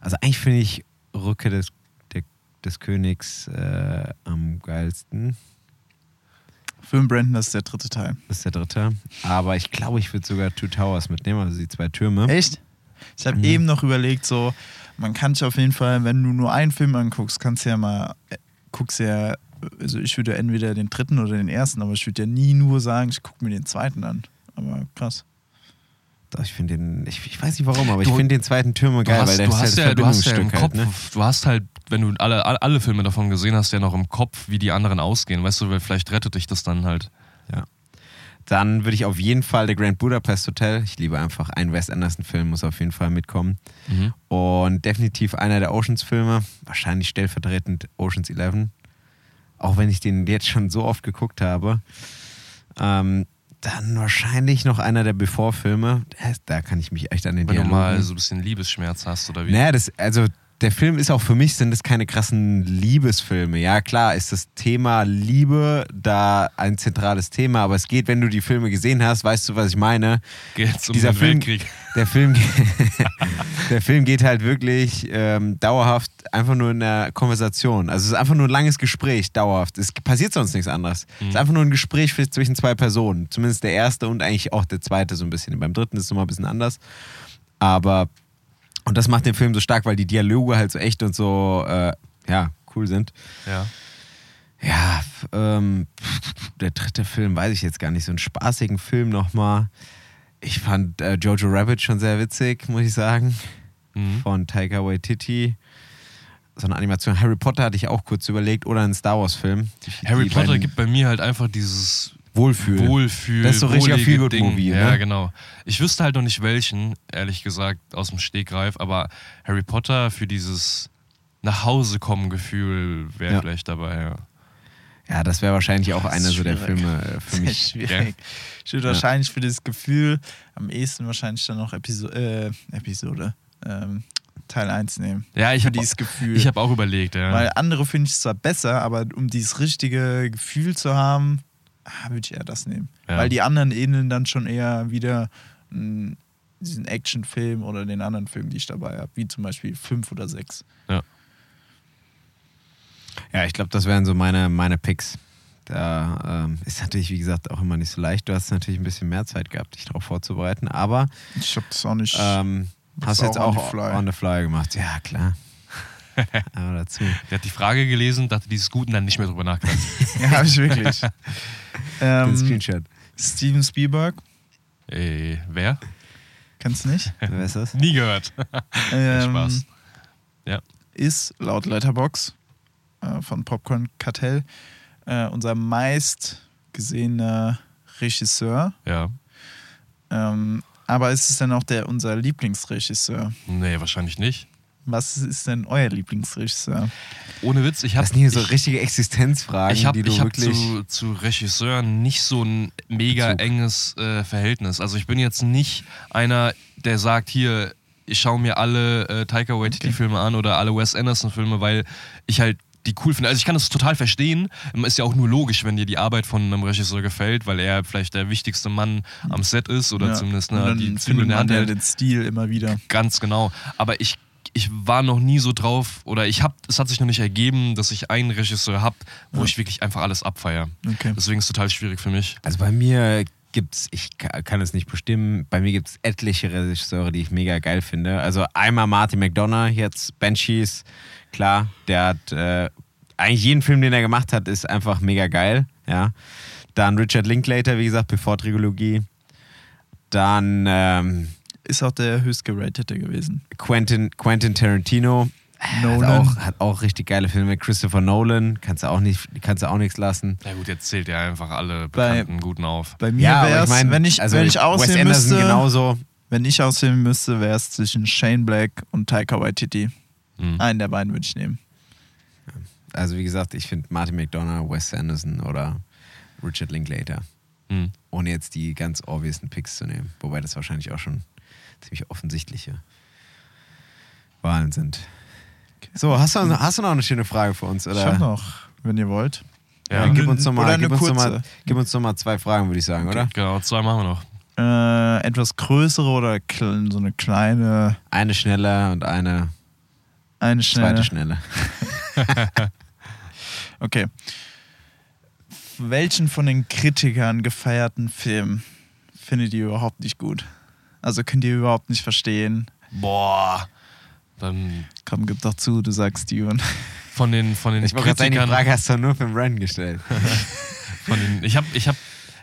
Also eigentlich finde ich Rückkehr des, der, des Königs äh, am geilsten. Film Brandon, das ist der dritte Teil. Das ist der dritte. Aber ich glaube, ich würde sogar Two Towers mitnehmen, also die zwei Türme. Echt? Ich habe Mhm. eben noch überlegt, so, man kann sich auf jeden Fall, wenn du nur einen Film anguckst, kannst du ja mal, äh, guckst ja, also ich würde entweder den dritten oder den ersten, aber ich würde ja nie nur sagen, ich gucke mir den zweiten an. Aber krass. Doch, ich finde den, ich, ich weiß nicht warum, aber ich Du- finde den zweiten Türme Du geil, hast, weil der du, ist hast halt ja, du hast ja im Verbindungsstück Kopf, halt, ne? du hast halt, wenn du alle, alle, alle Filme davon gesehen hast, ja noch im Kopf, wie die anderen ausgehen. Weißt du, weil vielleicht rettet dich das dann halt. Ja. Dann würde ich auf jeden Fall The Grand Budapest Hotel. Ich liebe einfach einen Wes Anderson-Film, muss auf jeden Fall mitkommen. Mhm. Und definitiv einer der Oceans-Filme, wahrscheinlich stellvertretend Oceans 11. Auch wenn ich den jetzt schon so oft geguckt habe. Ähm, dann wahrscheinlich noch einer der Before-Filme. Da- kann ich mich echt an den Wenn du Dialogen... mal so ein bisschen Liebesschmerz hast oder wie. Naja, das, also der Film ist auch für mich, sind das keine krassen Liebesfilme. Ja, klar ist das Thema Liebe da ein zentrales Thema, aber es geht, wenn du die Filme gesehen hast, weißt du, was ich meine. Geht's um dieser den Film- Weltkrieg. Der Film, der Film geht halt wirklich ähm, dauerhaft einfach nur in der Konversation. Also es ist einfach nur ein langes Gespräch, dauerhaft. Es passiert sonst nichts anderes. Es ist einfach nur ein Gespräch zwischen zwei Personen. Zumindest der erste und eigentlich auch der zweite so ein bisschen. Beim dritten ist es nochmal ein bisschen anders. Aber, und das macht den Film so stark, weil die Dialoge halt so echt und so, äh, ja, cool sind. Ja. Ja, ähm, der dritte Film weiß ich jetzt gar nicht. So einen spaßigen Film nochmal. Ich fand äh, Jojo Rabbit schon sehr witzig, muss ich sagen. Mhm. Von Taika Waititi. So eine Animation. Harry Potter hatte ich auch kurz überlegt. Oder einen Star Wars-Film. Harry Potter beiden- gibt bei mir halt einfach dieses Wohlfühl. Wohlfühl. Das ist so richtiger wohlige Feelgood-Movie, Ding. ne? Ja, genau. Ich wüsste halt noch nicht welchen, ehrlich gesagt, aus dem Stegreif, aber Harry Potter für dieses nach Hause kommen Gefühl wäre Ja. vielleicht dabei, ja. Ja, das wäre wahrscheinlich auch einer so der schwierig. Filme äh, für Sehr mich. schwierig. Ich würde wahrscheinlich für das Gefühl am ehesten wahrscheinlich dann noch Episo äh, Episode, ähm, Teil 1 nehmen. Ja, ich für habe dieses Gefühl. ich hab auch überlegt, ja. Weil andere finde ich zwar besser, aber um dieses richtige Gefühl zu haben, ah, würde ich eher das nehmen. Ja. Weil die anderen ähneln dann schon eher wieder mh, diesen Actionfilm oder den anderen Film, die ich dabei habe, wie zum Beispiel 5 oder 6. ja. Ja, ich glaube, das wären so meine, meine Picks. Da ähm, ist natürlich, wie gesagt, auch immer nicht so leicht. Du hast natürlich ein bisschen mehr Zeit gehabt, dich darauf vorzubereiten. Aber Ich habe das auch nicht. ähm, hast ist jetzt auch auch on the fly. on the fly gemacht. Ja, klar. Aber dazu. Der hat die Frage gelesen, dachte, die ist gut und dann nicht mehr drüber nachgedacht. ja, habe ich wirklich. Den ähm, Screenshot. Steven Spielberg, Ey, wer? kennst du nicht? Wer ist das? Nie gehört. Ähm, Spaß. Ja. Ist laut Letterbox äh, von Popcorn Kartell äh, unser meist gesehener Regisseur. Ja. Ähm, aber ist es denn auch der, unser Lieblingsregisseur? Nee, wahrscheinlich nicht. Was ist denn euer Lieblingsregisseur? Ohne Witz, ich habe Das sind hier so richtige Existenzfragen, ich habe die du hab wirklich. zu, zu Regisseuren nicht so ein mega Bezug. enges äh, Verhältnis. Also ich bin jetzt nicht einer, der sagt, hier, ich schaue mir alle äh, Taika Waititi-Filme an oder alle Wes Anderson-Filme, weil ich halt die cool finde. Also ich kann das total verstehen. Ist ja auch nur logisch, wenn dir die Arbeit von einem Regisseur gefällt, weil er vielleicht der wichtigste Mann am Set ist oder Ja. zumindest Und ne, dann die Zügel in der Hand ja hält. den Stil immer wieder. Ganz genau. Aber ich, ich war noch nie so drauf, oder ich hab, es hat sich noch nicht ergeben, dass ich einen Regisseur habe, wo Ja. ich wirklich einfach alles abfeiere. Okay. Deswegen ist es total schwierig für mich. Also bei mir gibt's, ich ka- kann es nicht bestimmen, bei mir gibt es etliche Regisseure, die ich mega geil finde. Also einmal Martin McDonough, jetzt Banshees, klar, der hat äh, eigentlich jeden Film, den er gemacht hat, ist einfach mega geil. Ja. Dann Richard Linklater, wie gesagt, Before-Trilogie. Dann ähm, Ist auch der höchst geratete gewesen. Quentin, Quentin Tarantino. Nolan. Hat auch, hat auch richtig geile Filme. Christopher Nolan, kannst du auch, nicht, kannst du auch nichts lassen. Ja gut, jetzt zählt er einfach alle Bei- bekannten Guten auf. Bei mir aber wäre es, wenn ich, also wenn ich Wes aussehen Anderson müsste, genauso. wenn ich aussehen müsste, wäre es zwischen Shane Black und Taika Waititi. Hm. Einen der beiden würde ich nehmen. Also wie gesagt, ich finde Martin McDonough, Wes Anderson oder Richard Linklater. Hm. Ohne jetzt die ganz obviously Picks zu nehmen. Wobei das wahrscheinlich auch schon ziemlich offensichtliche Wahlen sind. So, hast du, hast du noch eine schöne Frage für uns? Oder? Ich habe noch, wenn ihr wollt. Ja, Ja, gib uns noch Oder mal, eine gib uns noch kurze. mal, gib uns noch mal zwei Fragen, würde ich sagen, oder? Genau, zwei machen wir noch. Äh, etwas größere oder so eine kleine, Eine schnelle und eine eine schnelle. zweite schnelle. Okay. Welchen von den Kritikern gefeierten Film findet ihr überhaupt nicht gut? Also könnt ihr überhaupt nicht verstehen? Boah. Dann Komm, gib doch zu, du sagst Steven. von den, von den Ich gerade sagen, die Kritikern. Frage hast du nur für den Brandon gestellt. Von den, ich habe ich hab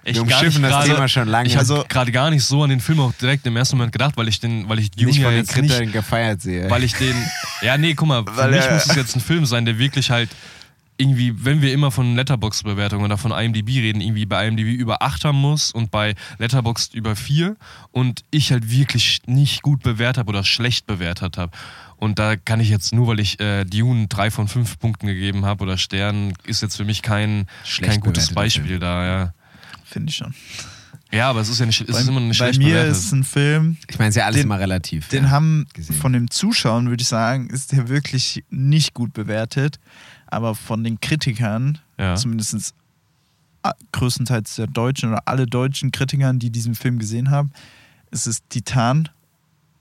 echt Wir gar nicht das gerade, Thema schon lange. Ich habe Also- gerade gar nicht so an den Film auch direkt im ersten Moment gedacht, weil ich den, weil ich Dune nicht ja von den jetzt nicht, Kritikern gefeiert sehe. weil ich den, ja nee, guck mal, für Weil mich er- muss es jetzt ein Film sein, der wirklich halt irgendwie, wenn wir immer von Letterbox-Bewertungen oder von IMDb reden, irgendwie bei IMDb über 8 haben muss und bei Letterboxd über 4 und ich halt wirklich nicht gut bewertet habe oder schlecht bewertet habe. Und da kann ich jetzt, nur weil ich äh, Dune 3 von 5 Punkten gegeben habe oder Sternen, ist jetzt für mich kein, Schlecht kein gutes Beispiel Film. da, ja. Finde ich schon. Ja, aber es ist ja nicht, es bei, ist immer nicht bei schlecht mir bewertet. ist es ein Film, ich meine, es ist ja alles Den- immer relativ. den ja. haben gesehen. von dem Zuschauen, würde ich sagen, ist der wirklich nicht gut bewertet. Aber von den Kritikern, ja. zumindest größtenteils der Deutschen oder alle deutschen Kritikern, die diesen Film gesehen haben, ist es Titan.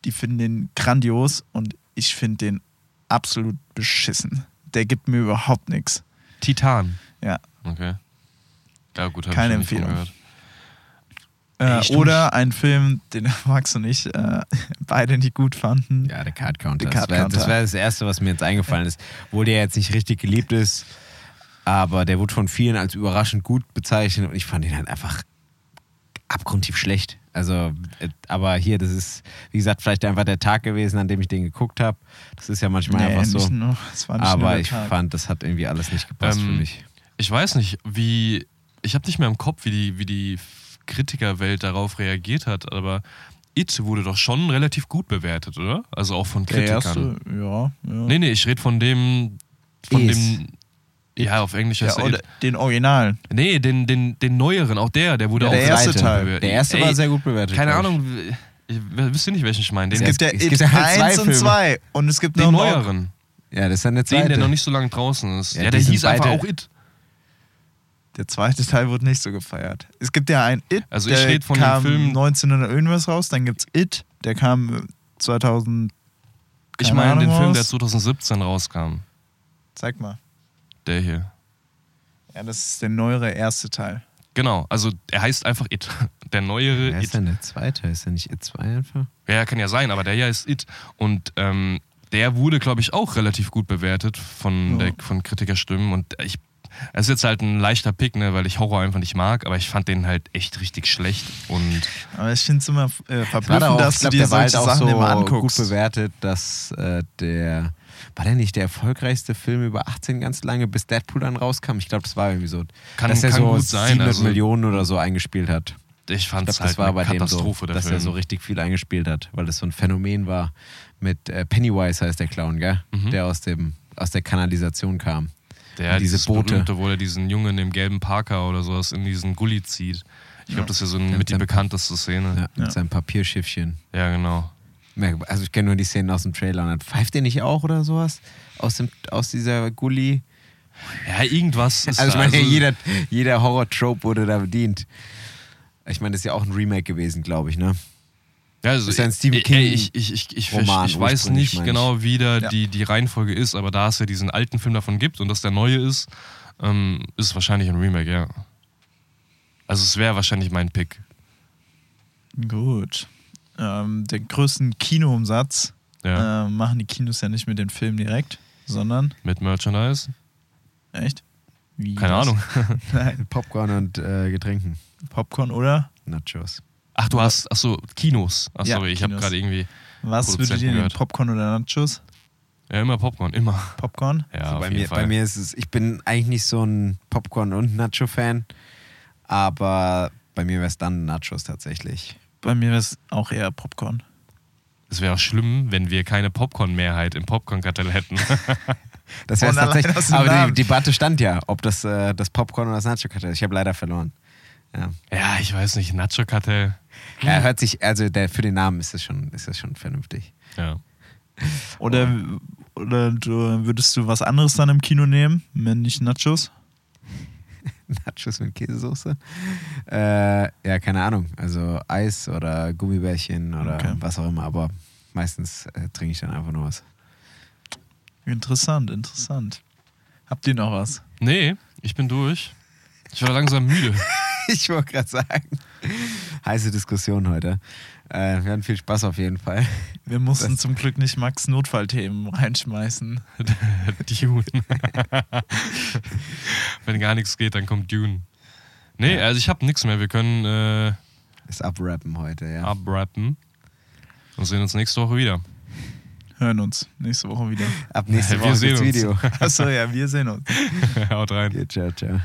Die finden den grandios und ich finde den absolut beschissen. Der gibt mir überhaupt nichts. Titan. Ja. Okay. Ja, gut, hab Keine Empfehlung. Äh, oder ein Film, den magst du nicht, äh, beide nicht gut fanden. Ja, der Card Counter. Das Card wäre Counter. das, wär das Erste, was mir jetzt eingefallen ist. Obwohl der jetzt nicht richtig geliebt ist, aber der wurde von vielen als überraschend gut bezeichnet und ich fand ihn halt einfach abgrundtief schlecht. Also, äh, aber hier, das ist, wie gesagt, vielleicht einfach der Tag gewesen, an dem ich den geguckt habe. Das ist ja manchmal Nee, einfach so. nicht nur, es war nicht nur Aber ich Tag. fand, das hat irgendwie alles nicht gepasst Ähm, für mich. Ich weiß nicht, wie. Ich habe nicht mehr im Kopf, wie die, wie die Kritikerwelt darauf reagiert hat, aber It wurde doch schon relativ gut bewertet, oder? Also auch von Der Kritikern. erste, ja. ja. Nee, nee, ich rede von dem. Von Is. dem. Ja, auf Englisch ja heißt oder It. den Originalen. Nee, den, den, den neueren, auch der, der wurde Ja, auch der erste Teil. bewertet. Der erste Ey, war sehr gut bewertet. Keine. Ahnung, ich, wisst ihr nicht, welchen ich meine? Den, Ja, Es gibt ja es gibt ja halt zwei 1 und Filme. 2 und es gibt noch den neueren. Ja, das ist dann der Den, zweite. der noch nicht so lange draußen ist. Ja, Ja, der hieß einfach auch It. Der zweite Teil wurde nicht so gefeiert. Es gibt ja ein It, Also ich der von dem kam Film- 1900 irgendwas raus, dann gibt's It, der kam 2000, Ich meine den Ahnung Film, der 2017 rauskam. zeig mal. Der hier. Ja, das ist der neuere erste Teil. Genau, also er heißt einfach It. Der neuere Wer It. ist denn der zweite? Ist der nicht It 2 einfach? Ja, kann ja sein, aber der hier ist It. Und ähm, der wurde, glaube ich, auch relativ gut bewertet von, Ja. der, von Kritikerstimmen. Und ich, es ist jetzt halt ein leichter Pick, ne, weil ich Horror einfach nicht mag, aber ich fand den halt echt richtig schlecht. Und Aber ich finde es immer äh, verblüffend, auch, dass ich du glaub, dir der war halt solche auch Sachen so immer gut anguckst. bewertet, dass äh, der war der nicht der erfolgreichste Film über 18 ganz lange, bis Deadpool dann rauskam? Ich glaube, das war irgendwie so, Kann- dass er kann so gut sein, 700 also- Millionen oder so eingespielt hat. ich fand Ich es glaube, halt das war eine bei dem so, Katastrophe, der dass Film. er so richtig viel eingespielt hat, weil das so ein Phänomen war mit äh, Pennywise heißt der Clown, gell? Mhm. Der aus dem aus der Kanalisation kam. Der Und diese dieses Boote. berühmte, wo er diesen Jungen im gelben Parker oder sowas in diesen Gully zieht. Ich glaube, das ist ja so mit die mit seinem- bekannteste Szene. Ja, mit Ja. seinem Papierschiffchen. Ja, genau. Also ich kenne nur die Szenen aus dem Trailer. Und dann pfeift der nicht auch oder sowas? Aus, dem, aus dieser Gully? Ja, irgendwas ist Also ich meine, Also- jeder, jeder Horror-Trope wurde da bedient. Ich meine, das ist ja auch ein Remake gewesen, glaube ich, ne? Ja, also ist ja ein Stephen ey, King Ich, ich, ich, ich, Roman ich weiß nicht genau, wie da Ja. die, die Reihenfolge ist, aber da es ja diesen alten Film davon gibt und das der neue ist, ähm, ist es wahrscheinlich ein Remake, ja. Also es wäre wahrscheinlich mein Pick. Gut. Ähm, den größten Kinoumsatz Ja. äh, machen die Kinos ja nicht mit den Filmen direkt, sondern, Mit Merchandise? echt? Wie Keine das? Ahnung. Popcorn und äh, Getränken. Popcorn oder? Nachos. Ach, du hast, ach so, Kinos. Ach Ja, sorry, ich habe gerade irgendwie, Was würdet ihr nehmen? gehört. Popcorn oder Nachos? ja immer Popcorn, immer. Popcorn? Ja, Also auf bei, jeden mir, Fall. bei mir ist es, ich bin eigentlich nicht so ein Popcorn- und Nacho-Fan, aber bei mir wäre es dann Nachos tatsächlich. Bei mir wäre es auch eher Popcorn. Es wäre auch schlimm, wenn wir keine Popcorn-Mehrheit im Popcorn-Kartell hätten. Das wäre tatsächlich. Aber die. Debatte stand ja, ob das äh, das Popcorn oder das Nacho-Kartell ist. Ich habe leider verloren. Ja. ja, ich weiß nicht, Nacho-Kartell. Er hört sich, also der, für den Namen ist das schon, ist das schon vernünftig. Ja. Oder, oder du, würdest du was anderes dann im Kino nehmen, wenn nicht Nachos? Nachos mit Käsesoße. Äh, ja, keine Ahnung. Also Eis oder Gummibärchen oder Okay. was auch immer. Aber meistens äh, trinke ich dann einfach nur was. Interessant, interessant. Habt ihr noch was? Nee, ich bin durch. Ich war langsam müde. Ich wollte gerade sagen. Heiße Diskussion heute. Äh, wir hatten viel Spaß auf jeden Fall. Wir mussten Das- zum Glück nicht Max Notfallthemen reinschmeißen. Dune. Wenn gar nichts geht, dann kommt Dune. Nee, also ich habe nichts mehr. Wir können äh, Ist abrappen heute, ja. abrappen und sehen uns nächste Woche wieder. Hören uns nächste Woche wieder. Ab nächste Wir Woche sehen gibt's uns. Video. Achso, ja, wir sehen uns. Haut rein. Okay, ciao, ciao.